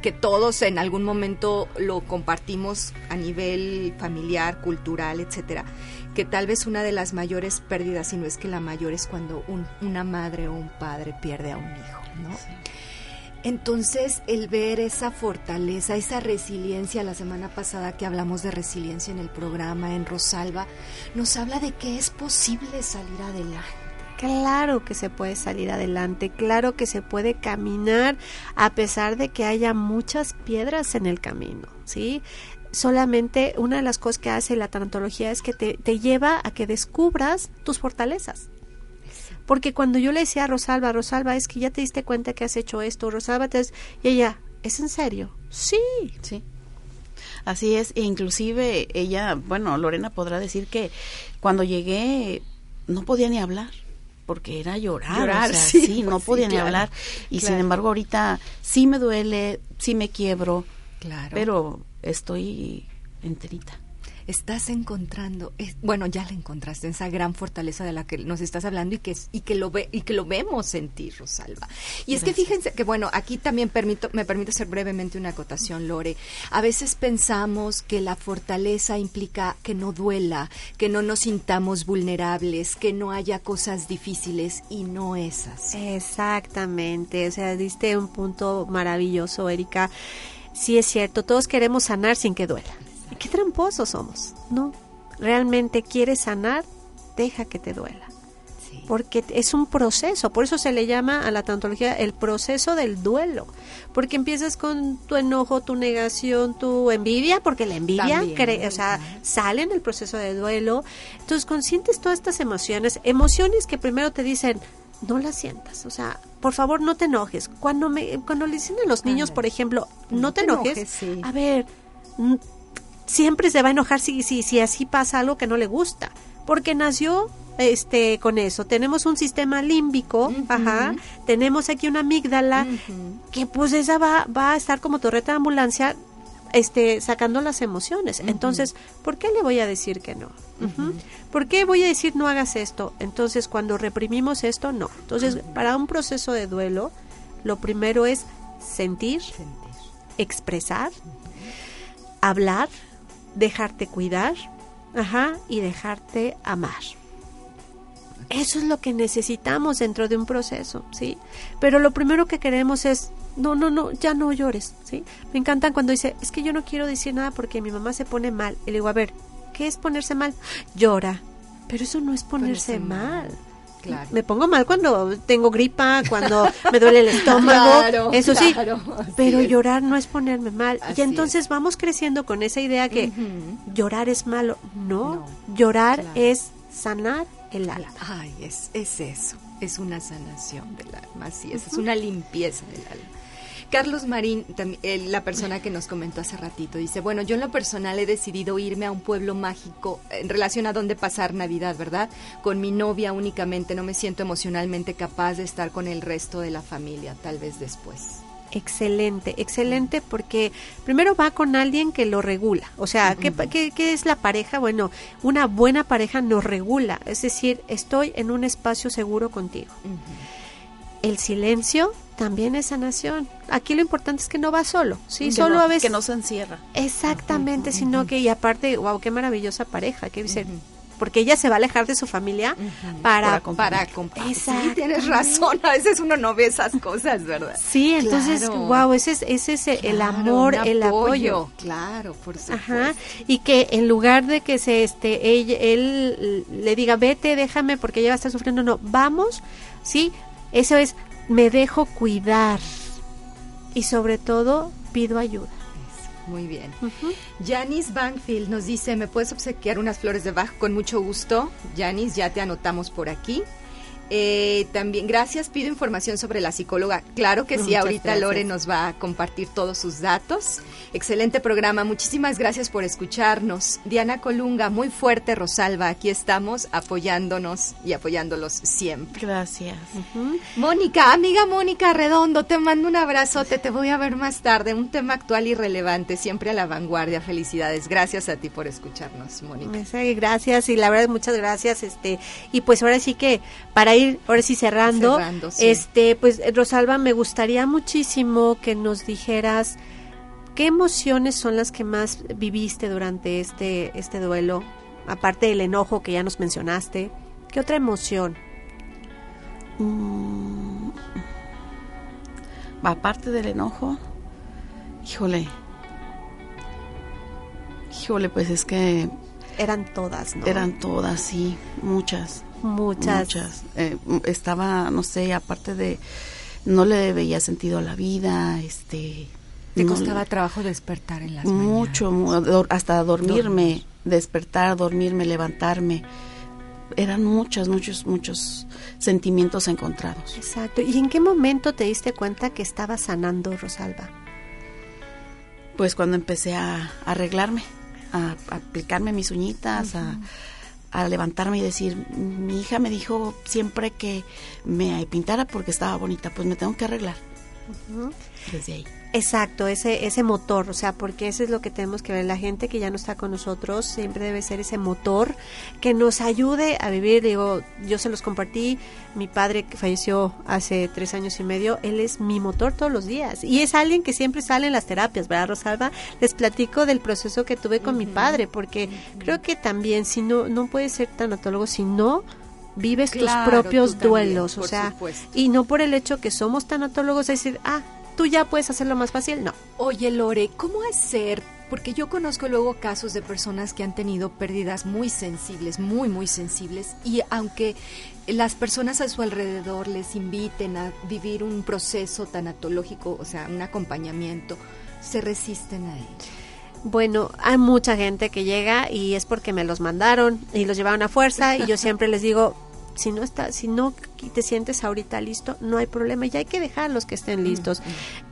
que todos en algún momento lo compartimos a nivel familiar, cultural, etcétera, que tal vez una de las mayores pérdidas, si no es que la mayor, es cuando una madre o un padre pierde a un hijo, ¿no? Entonces, el ver esa fortaleza, esa resiliencia, la semana pasada que hablamos de resiliencia en el programa en Rosalba, nos habla de que es posible salir adelante. Claro que se puede salir adelante, claro que se puede caminar a pesar de que haya muchas piedras en el camino, ¿sí? Solamente una de las cosas que hace la tanatología es que te, te lleva a que descubras tus fortalezas. Porque cuando yo le decía a Rosalba, Rosalba, es que ya te diste cuenta que has hecho esto, Rosalba, te... y ella, ¿es en serio? Sí. Sí. Así es, e inclusive ella, bueno, Lorena podrá decir que cuando llegué no podía ni hablar porque era llorar, llorar sí, no podía ni hablar. Y sin embargo ahorita sí me duele, sí me quiebro, claro. pero estoy enterita estás encontrando, bueno, ya la encontraste, esa gran fortaleza de la que nos estás hablando y que, y que, lo, ve, y que lo vemos en ti, Rosalba. Y es que fíjense que, bueno, aquí también permito, me permite hacer brevemente una acotación, Lore. A veces pensamos que la fortaleza implica que no duela, que no nos sintamos vulnerables, que no haya cosas difíciles y no es así. Exactamente, o sea, diste un punto maravilloso, Erika. Sí es cierto, todos queremos sanar sin que duela qué tramposos somos. No, realmente quieres sanar, deja que te duela. Porque es un proceso, por eso se le llama a la tantología el proceso del duelo. Porque empiezas con tu enojo, tu negación, tu envidia, porque la envidia o sea, sale en el proceso de duelo. Entonces, conscientes todas estas emociones, emociones que primero te dicen, no las sientas, o sea, por favor no te enojes. Cuando me cuando le dicen a los niños, por ejemplo, no, te, enojes, a ver, siempre se va a enojar si, si, si así pasa algo que no le gusta, porque nació este con eso. Tenemos un sistema límbico, ajá, tenemos aquí una amígdala que pues esa va, va a estar como torreta de ambulancia este sacando las emociones. Entonces, ¿por qué le voy a decir que no? ¿Por qué voy a decir no hagas esto? Entonces, cuando reprimimos esto, no. Entonces, para un proceso de duelo, lo primero es sentir, sentir. expresar, hablar, dejarte cuidar, ajá, y dejarte amar. Eso es lo que necesitamos dentro de un proceso, ¿sí? Pero lo primero que queremos es, no, no, no, ya no llores, ¿sí? Me encantan cuando dice, es que yo no quiero decir nada porque mi mamá se pone mal. Y le digo, a ver, ¿qué es ponerse mal? Llora. Pero eso no es ponerse, mal. Me pongo mal cuando tengo gripa, cuando me duele el estómago, eso sí. Pero llorar no es ponerme mal. y entonces vamos creciendo con esa idea que llorar es malo. No, llorar es sanar el alma. Ay, es, es eso. es una sanación del alma, así es, es una limpieza del alma. Carlos Marín, la persona que nos comentó hace ratito, dice, bueno, yo en lo personal he decidido irme a un pueblo mágico en relación a dónde pasar Navidad, ¿verdad? Con mi novia únicamente, no me siento emocionalmente capaz de estar con el resto de la familia, tal vez después. Excelente, excelente porque primero va con alguien que lo regula. O sea, ¿qué, qué, es la pareja? Bueno, una buena pareja nos regula, es decir, estoy en un espacio seguro contigo. El silencio también es sanación. Aquí lo importante es que no va solo, ¿sí? solo a veces... Que no se encierra. Exactamente, sino que, y aparte, wow, qué maravillosa pareja, que dice, porque ella se va a alejar de su familia para para, Sí, tienes razón, a veces uno no ve esas cosas, ¿verdad? Sí, entonces, wow, ese es, ese es el amor, el apoyo. Claro, por supuesto. Ajá, y que en lugar de que se este ella, él le diga, "Vete, déjame porque ella va a estar sufriendo", no, vamos, sí, eso es me dejo cuidar y sobre todo pido ayuda. Muy bien. Janice Banfield nos dice, ¿me puedes obsequiar unas flores de Bach? Con mucho gusto. Janice, ya te anotamos por aquí. Eh, también, gracias, pido información sobre la psicóloga. Claro que sí, ahorita Lore nos va a compartir todos sus datos. Excelente programa, muchísimas gracias por escucharnos. Diana Colunga, muy fuerte, Rosalba, aquí estamos apoyándonos y apoyándolos siempre. Gracias. Mónica, amiga Mónica Redondo, te mando un abrazote, te voy a ver más tarde. Un tema actual y relevante, siempre a la vanguardia. Felicidades, gracias a ti por escucharnos, Mónica. Gracias y la verdad muchas gracias. Este y pues ahora sí que para ir ahora sí cerrando, este pues Rosalba me gustaría muchísimo que nos dijeras qué emociones son las que más viviste durante este este duelo aparte del enojo que ya nos mencionaste qué otra emoción mm, aparte del enojo híjole. Híjole pues es que eran todas no eran todas sí muchas Muchas. Eh, estaba, no sé, aparte de, no le veía sentido a la vida, este... ¿Te costaba trabajo despertar en las Mucho, hasta dormirme, despertar, dormirme, levantarme. Eran muchos, muchos, muchos sentimientos encontrados. Exacto. ¿Y en qué momento te diste cuenta que estaba sanando, Rosalba? Pues cuando empecé a, arreglarme, a, aplicarme mis uñitas, a a levantarme y decir, mi hija me dijo siempre que me pintara porque estaba bonita, pues me tengo que arreglar. Desde ahí. Exacto, ese, ese motor, o sea, porque eso es lo que tenemos que ver. La gente que ya no está con nosotros siempre debe ser ese motor que nos ayude a vivir. Digo, yo se los compartí, mi padre que falleció hace tres años y medio, él es mi motor todos los días. Y es alguien que siempre sale en las terapias, ¿verdad, Rosalba? Les platico del proceso que tuve con mi padre, porque creo que también, si no, no puedes ser tanatólogo, si no vives tus propios duelos, o sea, y no por el hecho que somos tanatólogos, es decir, ah, tú ya puedes hacerlo más fácil, no. Oye, Lore, ¿cómo hacer? Porque yo conozco luego casos de personas que han tenido pérdidas muy sensibles, muy, muy sensibles, y aunque las personas a su alrededor les inviten a vivir un proceso tanatológico, o sea, un acompañamiento, se resisten a ello. Bueno, hay mucha gente que llega y es porque me los mandaron y los llevaron a fuerza y yo siempre les digo, si no está, si no te sientes ahorita listo, no hay problema. Y hay que dejar los que estén listos.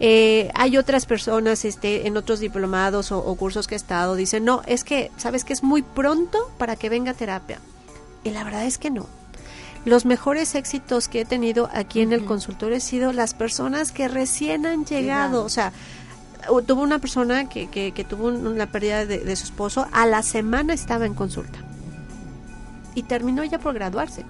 Eh, hay otras personas, este, en otros diplomados o, cursos que he estado, dicen no, es que sabes que es muy pronto para que venga terapia y la verdad es que no. Los mejores éxitos que he tenido aquí en el consultorio han sido las personas que recién han llegado, o sea, tuvo una persona que, que, tuvo una pérdida de, de, su esposo, a la semana estaba en consulta. Y terminó ya por graduarse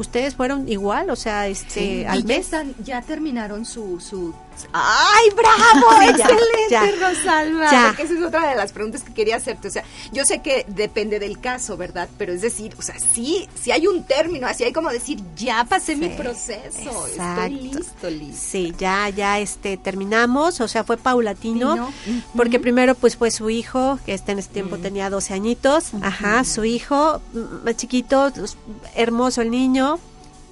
ustedes fueron igual, o sea, este, al mes. Ya, terminaron su, su... ¡Ay, bravo! ¡Excelente, Rosalba! Ya. esa es otra de las preguntas que quería hacerte. O sea, yo sé que depende del caso, ¿verdad? Pero es decir, o sea, sí, sí hay un término, así hay como decir, ya pasé mi proceso, estoy listo, listo. Sí, ya, ya, este, terminamos, o sea, fue paulatino, porque primero, pues, fue su hijo, que este en ese tiempo tenía 12 añitos, ajá, su hijo, más chiquito, pues, hermoso el niño,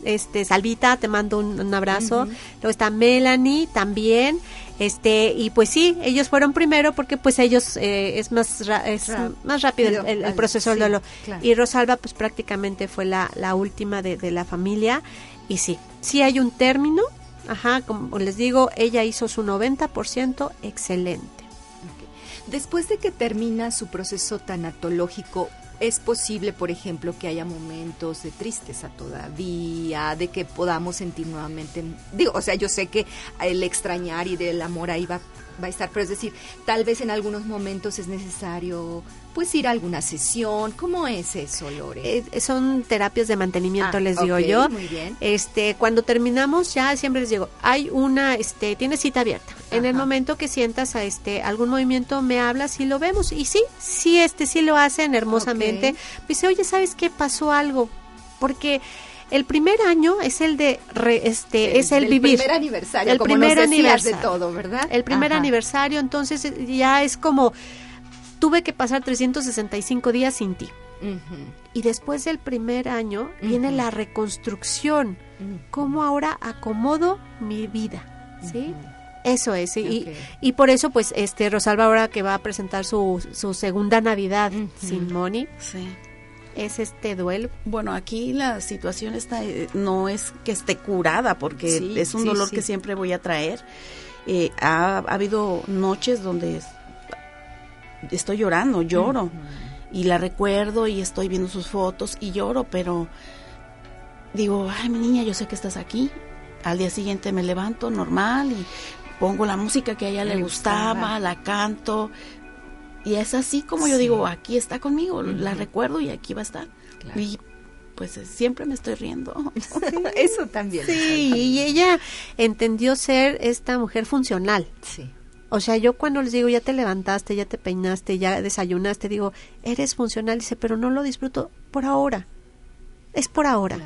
este Salvita, te mando un, abrazo. Luego está Melanie también. Este, y pues sí, ellos fueron primero porque pues ellos eh, es más es más rápido el, proceso del. Y Rosalba pues prácticamente fue la, la última de, de la familia. Y sí, sí hay un término, ajá, como les digo, ella hizo su 90% excelente. Después de que termina su proceso tanatológico, es posible, por ejemplo, que haya momentos de tristeza todavía, de que podamos sentir nuevamente, digo, o sea, yo sé que el extrañar y del amor ahí va, va a estar, pero es decir, tal vez en algunos momentos es necesario pues ir a alguna sesión. ¿Cómo es eso, Lore? Eh, son terapias de mantenimiento, ah, les digo yo. Muy bien. Este, cuando terminamos ya siempre les digo, hay una, este, tienes cita abierta. En el momento que sientas a este algún movimiento me hablas y lo vemos y sí, sí, este, sí lo hacen hermosamente. Dice, oye, ¿sabes qué pasó algo? Porque el primer año es el de este es el, vivir. El primer aniversario, el primer aniversario de todo, ¿verdad? El primer aniversario, entonces ya es como tuve que pasar 365 días sin ti. Y después del primer año viene la reconstrucción, cómo ahora acomodo mi vida, ¿sí? Eso es, y, y, por eso pues este Rosalba ahora que va a presentar su, su segunda Navidad sin Moni, sí. es este duelo. Bueno, aquí la situación está, eh, no es que esté curada, porque es un dolor que siempre voy a traer. Eh, ha, ha, habido noches donde estoy llorando, lloro. Y la recuerdo y estoy viendo sus fotos y lloro, pero digo, ay, mi niña, yo sé que estás aquí. Al día siguiente me levanto normal y pongo la música que a ella le, gustaba, la canto. Y es así como yo digo, aquí está conmigo, la recuerdo y aquí va a estar. Y pues siempre me estoy riendo. Eso también. Sí, y ella entendió ser esta mujer funcional. Sí. O sea, yo cuando les digo, ya te levantaste, ya te peinaste, ya desayunaste, digo, eres funcional, dice, pero no lo disfruto por ahora. Es por ahora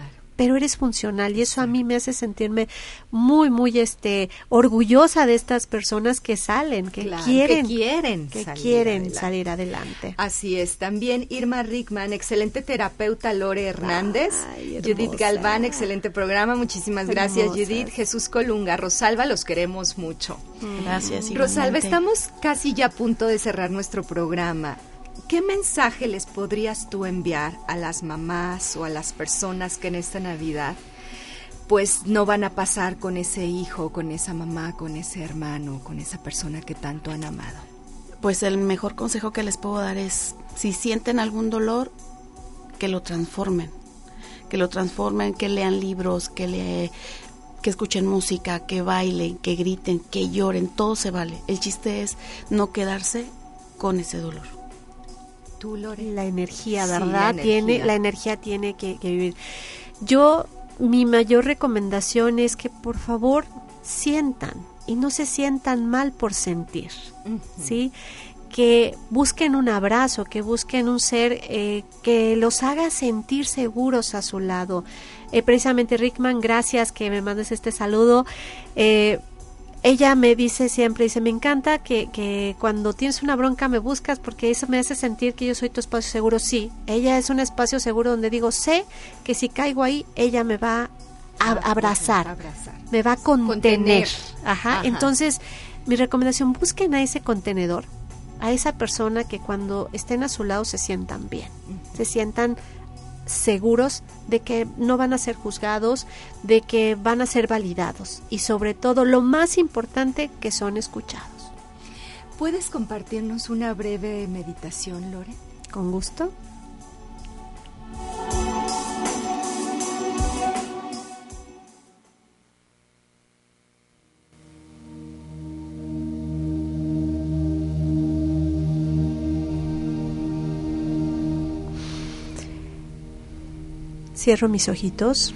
pero eres funcional y eso a mí me hace sentirme muy muy este orgullosa de estas personas que salen, que quieren que quieren que salir quieren adelante. salir adelante. Así es, también Irma Rickman, excelente terapeuta Lore Hernández, Judith Galván, excelente programa, muchísimas gracias Judith, Jesús Colunga, Rosalba, los queremos mucho. Gracias. Rosalba, estamos casi ya a punto de cerrar nuestro programa. ¿Qué mensaje les podrías tú enviar a las mamás o a las personas que en esta Navidad pues no van a pasar con ese hijo, con esa mamá, con ese hermano, con esa persona que tanto han amado? Pues el mejor consejo que les puedo dar es, si sienten algún dolor, que lo transformen, que lo transformen, que lean libros, que le que escuchen música, que bailen, que griten, que lloren, todo se vale. El chiste es no quedarse con ese dolor. La energía, ¿verdad? Tiene, la energía tiene que, vivir. Yo, mi mayor recomendación es que por favor sientan y no se sientan mal por sentir, ¿sí? que busquen un abrazo, que busquen un ser eh, que los haga sentir seguros a su lado. Eh, precisamente Rickman, gracias que me mandes este saludo. Eh, ella me dice siempre, dice, me encanta que, que, cuando tienes una bronca me buscas porque eso me hace sentir que yo soy tu espacio seguro. Sí, ella es un espacio seguro donde digo, sé que si caigo ahí, ella me va a abrazar, me va a contener. Ajá. Entonces, mi recomendación, busquen a ese contenedor, a esa persona que cuando estén a su lado se sientan bien, se sientan seguros de que no van a ser juzgados, de que van a ser validados y sobre todo lo más importante que son escuchados. ¿Puedes compartirnos una breve meditación, Lore? Con gusto. Cierro mis ojitos.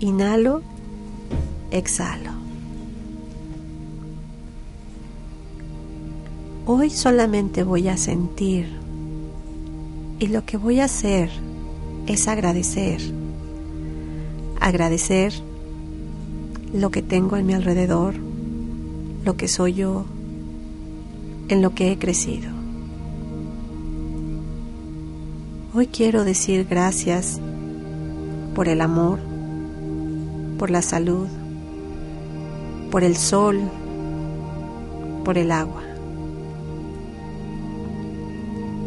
Inhalo, exhalo. Hoy solamente voy a sentir y lo que voy a hacer es agradecer. Agradecer lo que tengo en mi alrededor, lo que soy yo, en lo que he crecido. Hoy quiero decir gracias por el amor, por la salud, por el sol, por el agua.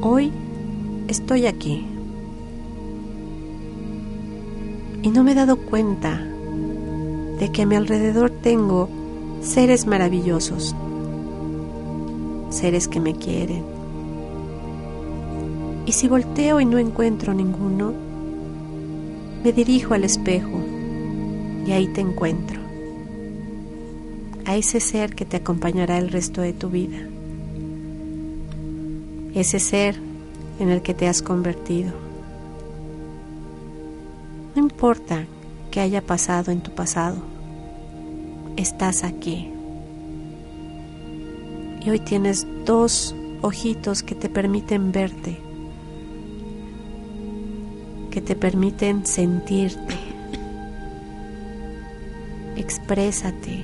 Hoy estoy aquí y no me he dado cuenta de que a mi alrededor tengo seres maravillosos, seres que me quieren. Y si volteo y no encuentro ninguno, me dirijo al espejo y ahí te encuentro, a ese ser que te acompañará el resto de tu vida, ese ser en el que te has convertido. No importa que haya pasado en tu pasado, estás aquí. Y hoy tienes dos ojitos que te permiten verte, que te permiten sentirte. Exprésate,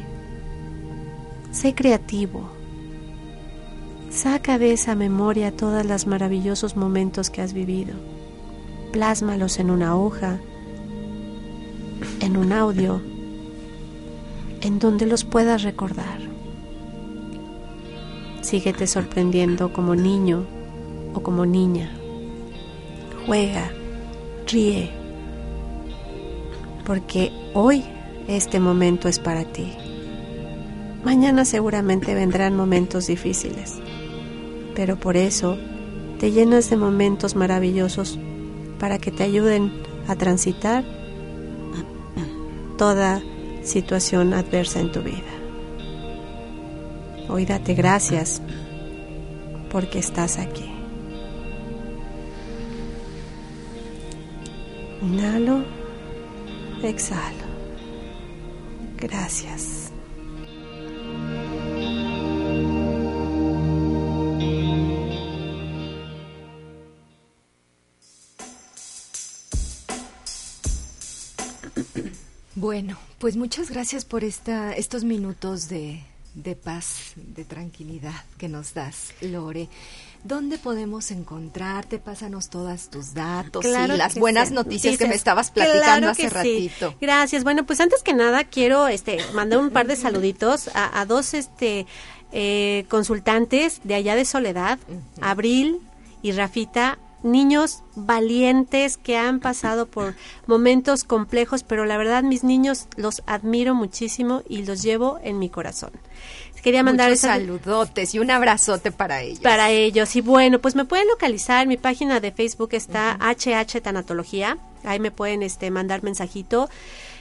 sé creativo. Saca de esa memoria todos los maravillosos momentos que has vivido. Plásmalos en una hoja, en un audio, en donde los puedas recordar. Síguete sorprendiendo como niño o como niña. Juega, ríe, porque hoy este momento es para ti. Mañana seguramente vendrán momentos difíciles, pero por eso te llenas de momentos maravillosos para que te ayuden a transitar toda situación adversa en tu vida. Hoy date gracias porque estás aquí. Inhalo, exhalo. Gracias. Bueno, pues muchas gracias por esta, estos minutos de, de paz, de tranquilidad que nos das, Lore. ¿Dónde podemos encontrarte? Pásanos todas tus datos y las buenas noticias que me estabas platicando hace ratito. Gracias. Bueno, pues antes que nada quiero este mandar un par de saluditos a, a dos este eh, consultantes de allá de Soledad, Abril y Rafita niños valientes que han pasado por momentos complejos, pero la verdad mis niños los admiro muchísimo y los llevo en mi corazón. Quería mandar Muchos saludotes y un abrazote para ellos. Para ellos. Y bueno, pues me pueden localizar. Mi página de Facebook está HH Tanatología. Ahí me pueden este mandar mensajito.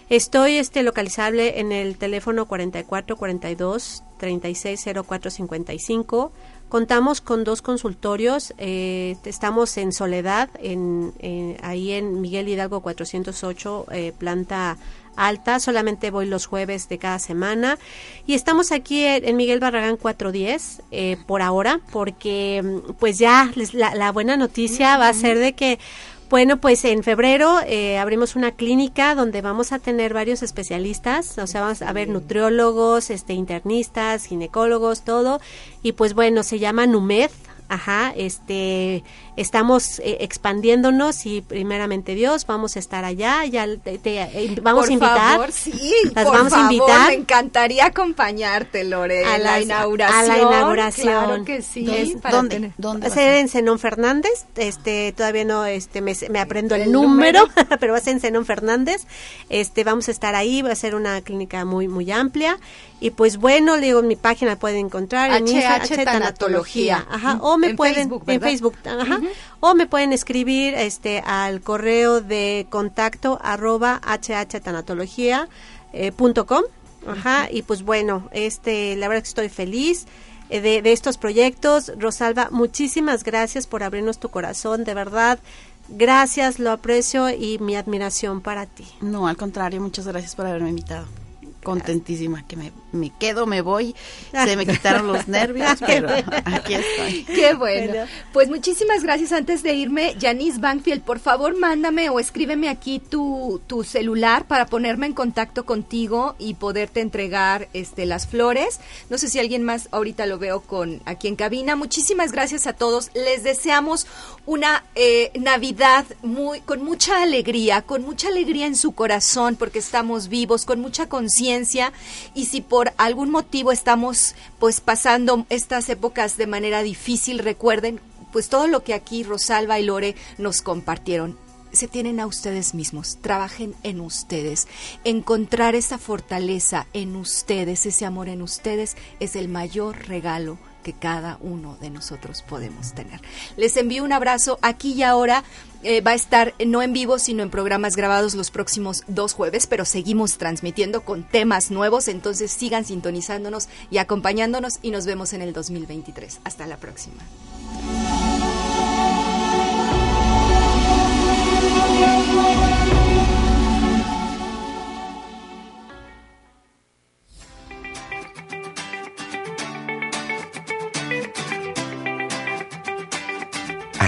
Estoy este localizable en el teléfono 4442 360455 Contamos con dos consultorios, eh, estamos en Soledad, en, ahí en Miguel Hidalgo 408, eh, planta alta, solamente voy los jueves de cada semana. Y estamos aquí en Miguel Barragán 410 eh, por ahora porque pues ya la, la buena noticia va a ser de que bueno, pues en febrero eh, abrimos una clínica donde vamos a tener varios especialistas, o sea, vamos a ver nutriólogos, este, internistas, ginecólogos, todo. Y pues bueno, se llama NUMED, ajá, este, estamos eh, expandiéndonos y primeramente Dios vamos a estar allá, ya te, eh, vamos a invitar. Favor, sí, las vamos a invitar. Me encantaría acompañarte, Lore, a la inauguración. A la inauguración. Claro que sí. ¿Dónde? ¿Dónde? Va a ser en Zenón Fernández, este, todavía no, este, me, aprendo el, número, pero va a ser en Zenón Fernández. Este, vamos a estar ahí, va a ser una clínica muy, muy amplia. Y pues bueno, le digo, en mi página pueden encontrar en HH Tanatología. Ajá, o me pueden Facebook, en Facebook, ajá, o me pueden escribir este al correo de contacto arroba hhtanatología eh, Ajá, y pues bueno, este, la verdad que estoy feliz eh, de, de estos proyectos. Rosalba, muchísimas gracias por abrirnos tu corazón, de verdad. Gracias, lo aprecio y mi admiración para ti. No, al contrario, muchas gracias por haberme invitado. contentísima que me, me quedo, me voy. Se me quitaron los nervios, pero aquí estoy. Qué bueno. Pues muchísimas gracias. Antes de irme, Janice Bankfield, por favor, mándame o escríbeme aquí tu, tu celular para ponerme en contacto contigo y poderte entregar este las flores. No sé si alguien más ahorita lo veo con aquí en cabina. Muchísimas gracias a todos. Les deseamos una eh, Navidad muy con mucha alegría, con mucha alegría en su corazón porque estamos vivos, con mucha conciencia y si por algún motivo estamos pues pasando estas épocas de manera difícil, recuerden pues todo lo que aquí Rosalba y Lore nos compartieron se tienen a ustedes mismos, trabajen en ustedes. Encontrar esa fortaleza en ustedes, ese amor en ustedes, es el mayor regalo que cada uno de nosotros podemos tener. Les envío un abrazo aquí y ahora. Eh, va a estar no en vivo, sino en programas grabados los próximos dos jueves, pero seguimos transmitiendo con temas nuevos, entonces sigan sintonizándonos y acompañándonos y nos vemos en el 2023. Hasta la próxima.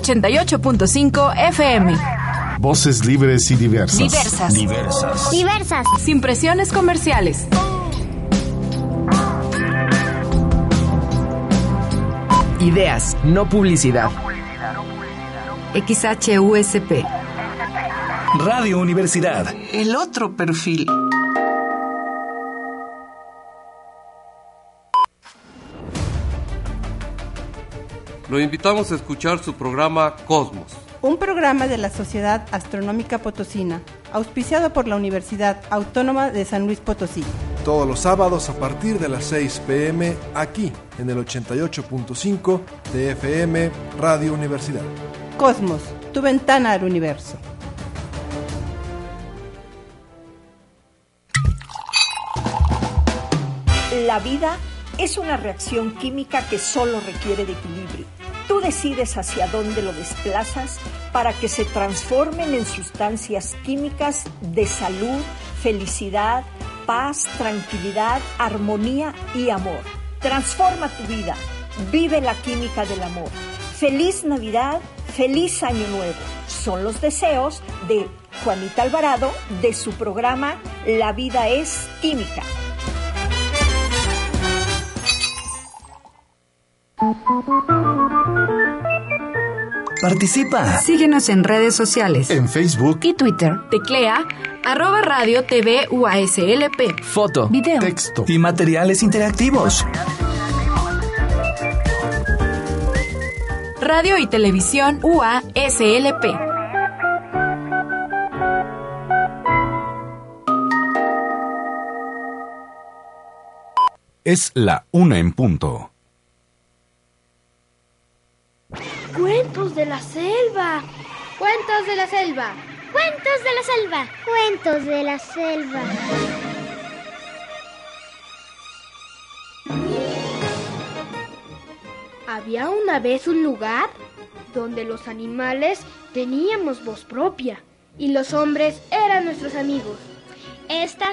...88.5 FM. Voces libres y diversas. Diversas. Diversas. Diversas. Sin presiones comerciales. Ideas, no publicidad. XHUSP. Radio Universidad. El otro perfil. Lo invitamos a escuchar su programa Cosmos. Un programa de la Sociedad Astronómica Potosina, auspiciado por la Universidad Autónoma de San Luis Potosí. Todos los sábados a partir de las 6 pm aquí en el 88.5 de FM Radio Universidad. Cosmos, tu ventana al universo. La vida es una reacción química que solo requiere de equilibrio. Tú decides hacia dónde lo desplazas para que se transformen en sustancias químicas de salud, felicidad, paz, tranquilidad, armonía y amor. Transforma tu vida. Vive la química del amor. Feliz Navidad, feliz Año Nuevo. Son los deseos de Juanita Alvarado de su programa La vida es química. Participa. Síguenos en redes sociales. En Facebook y Twitter. Teclea arroba radio TV UASLP. Foto, video, texto y materiales interactivos. Radio y televisión UASLP. Es la una en punto. Cuentos de la selva. Cuentos de la selva. Cuentos de la selva. Cuentos de la selva. Había una vez un lugar donde los animales teníamos voz propia y los hombres eran nuestros amigos. Esta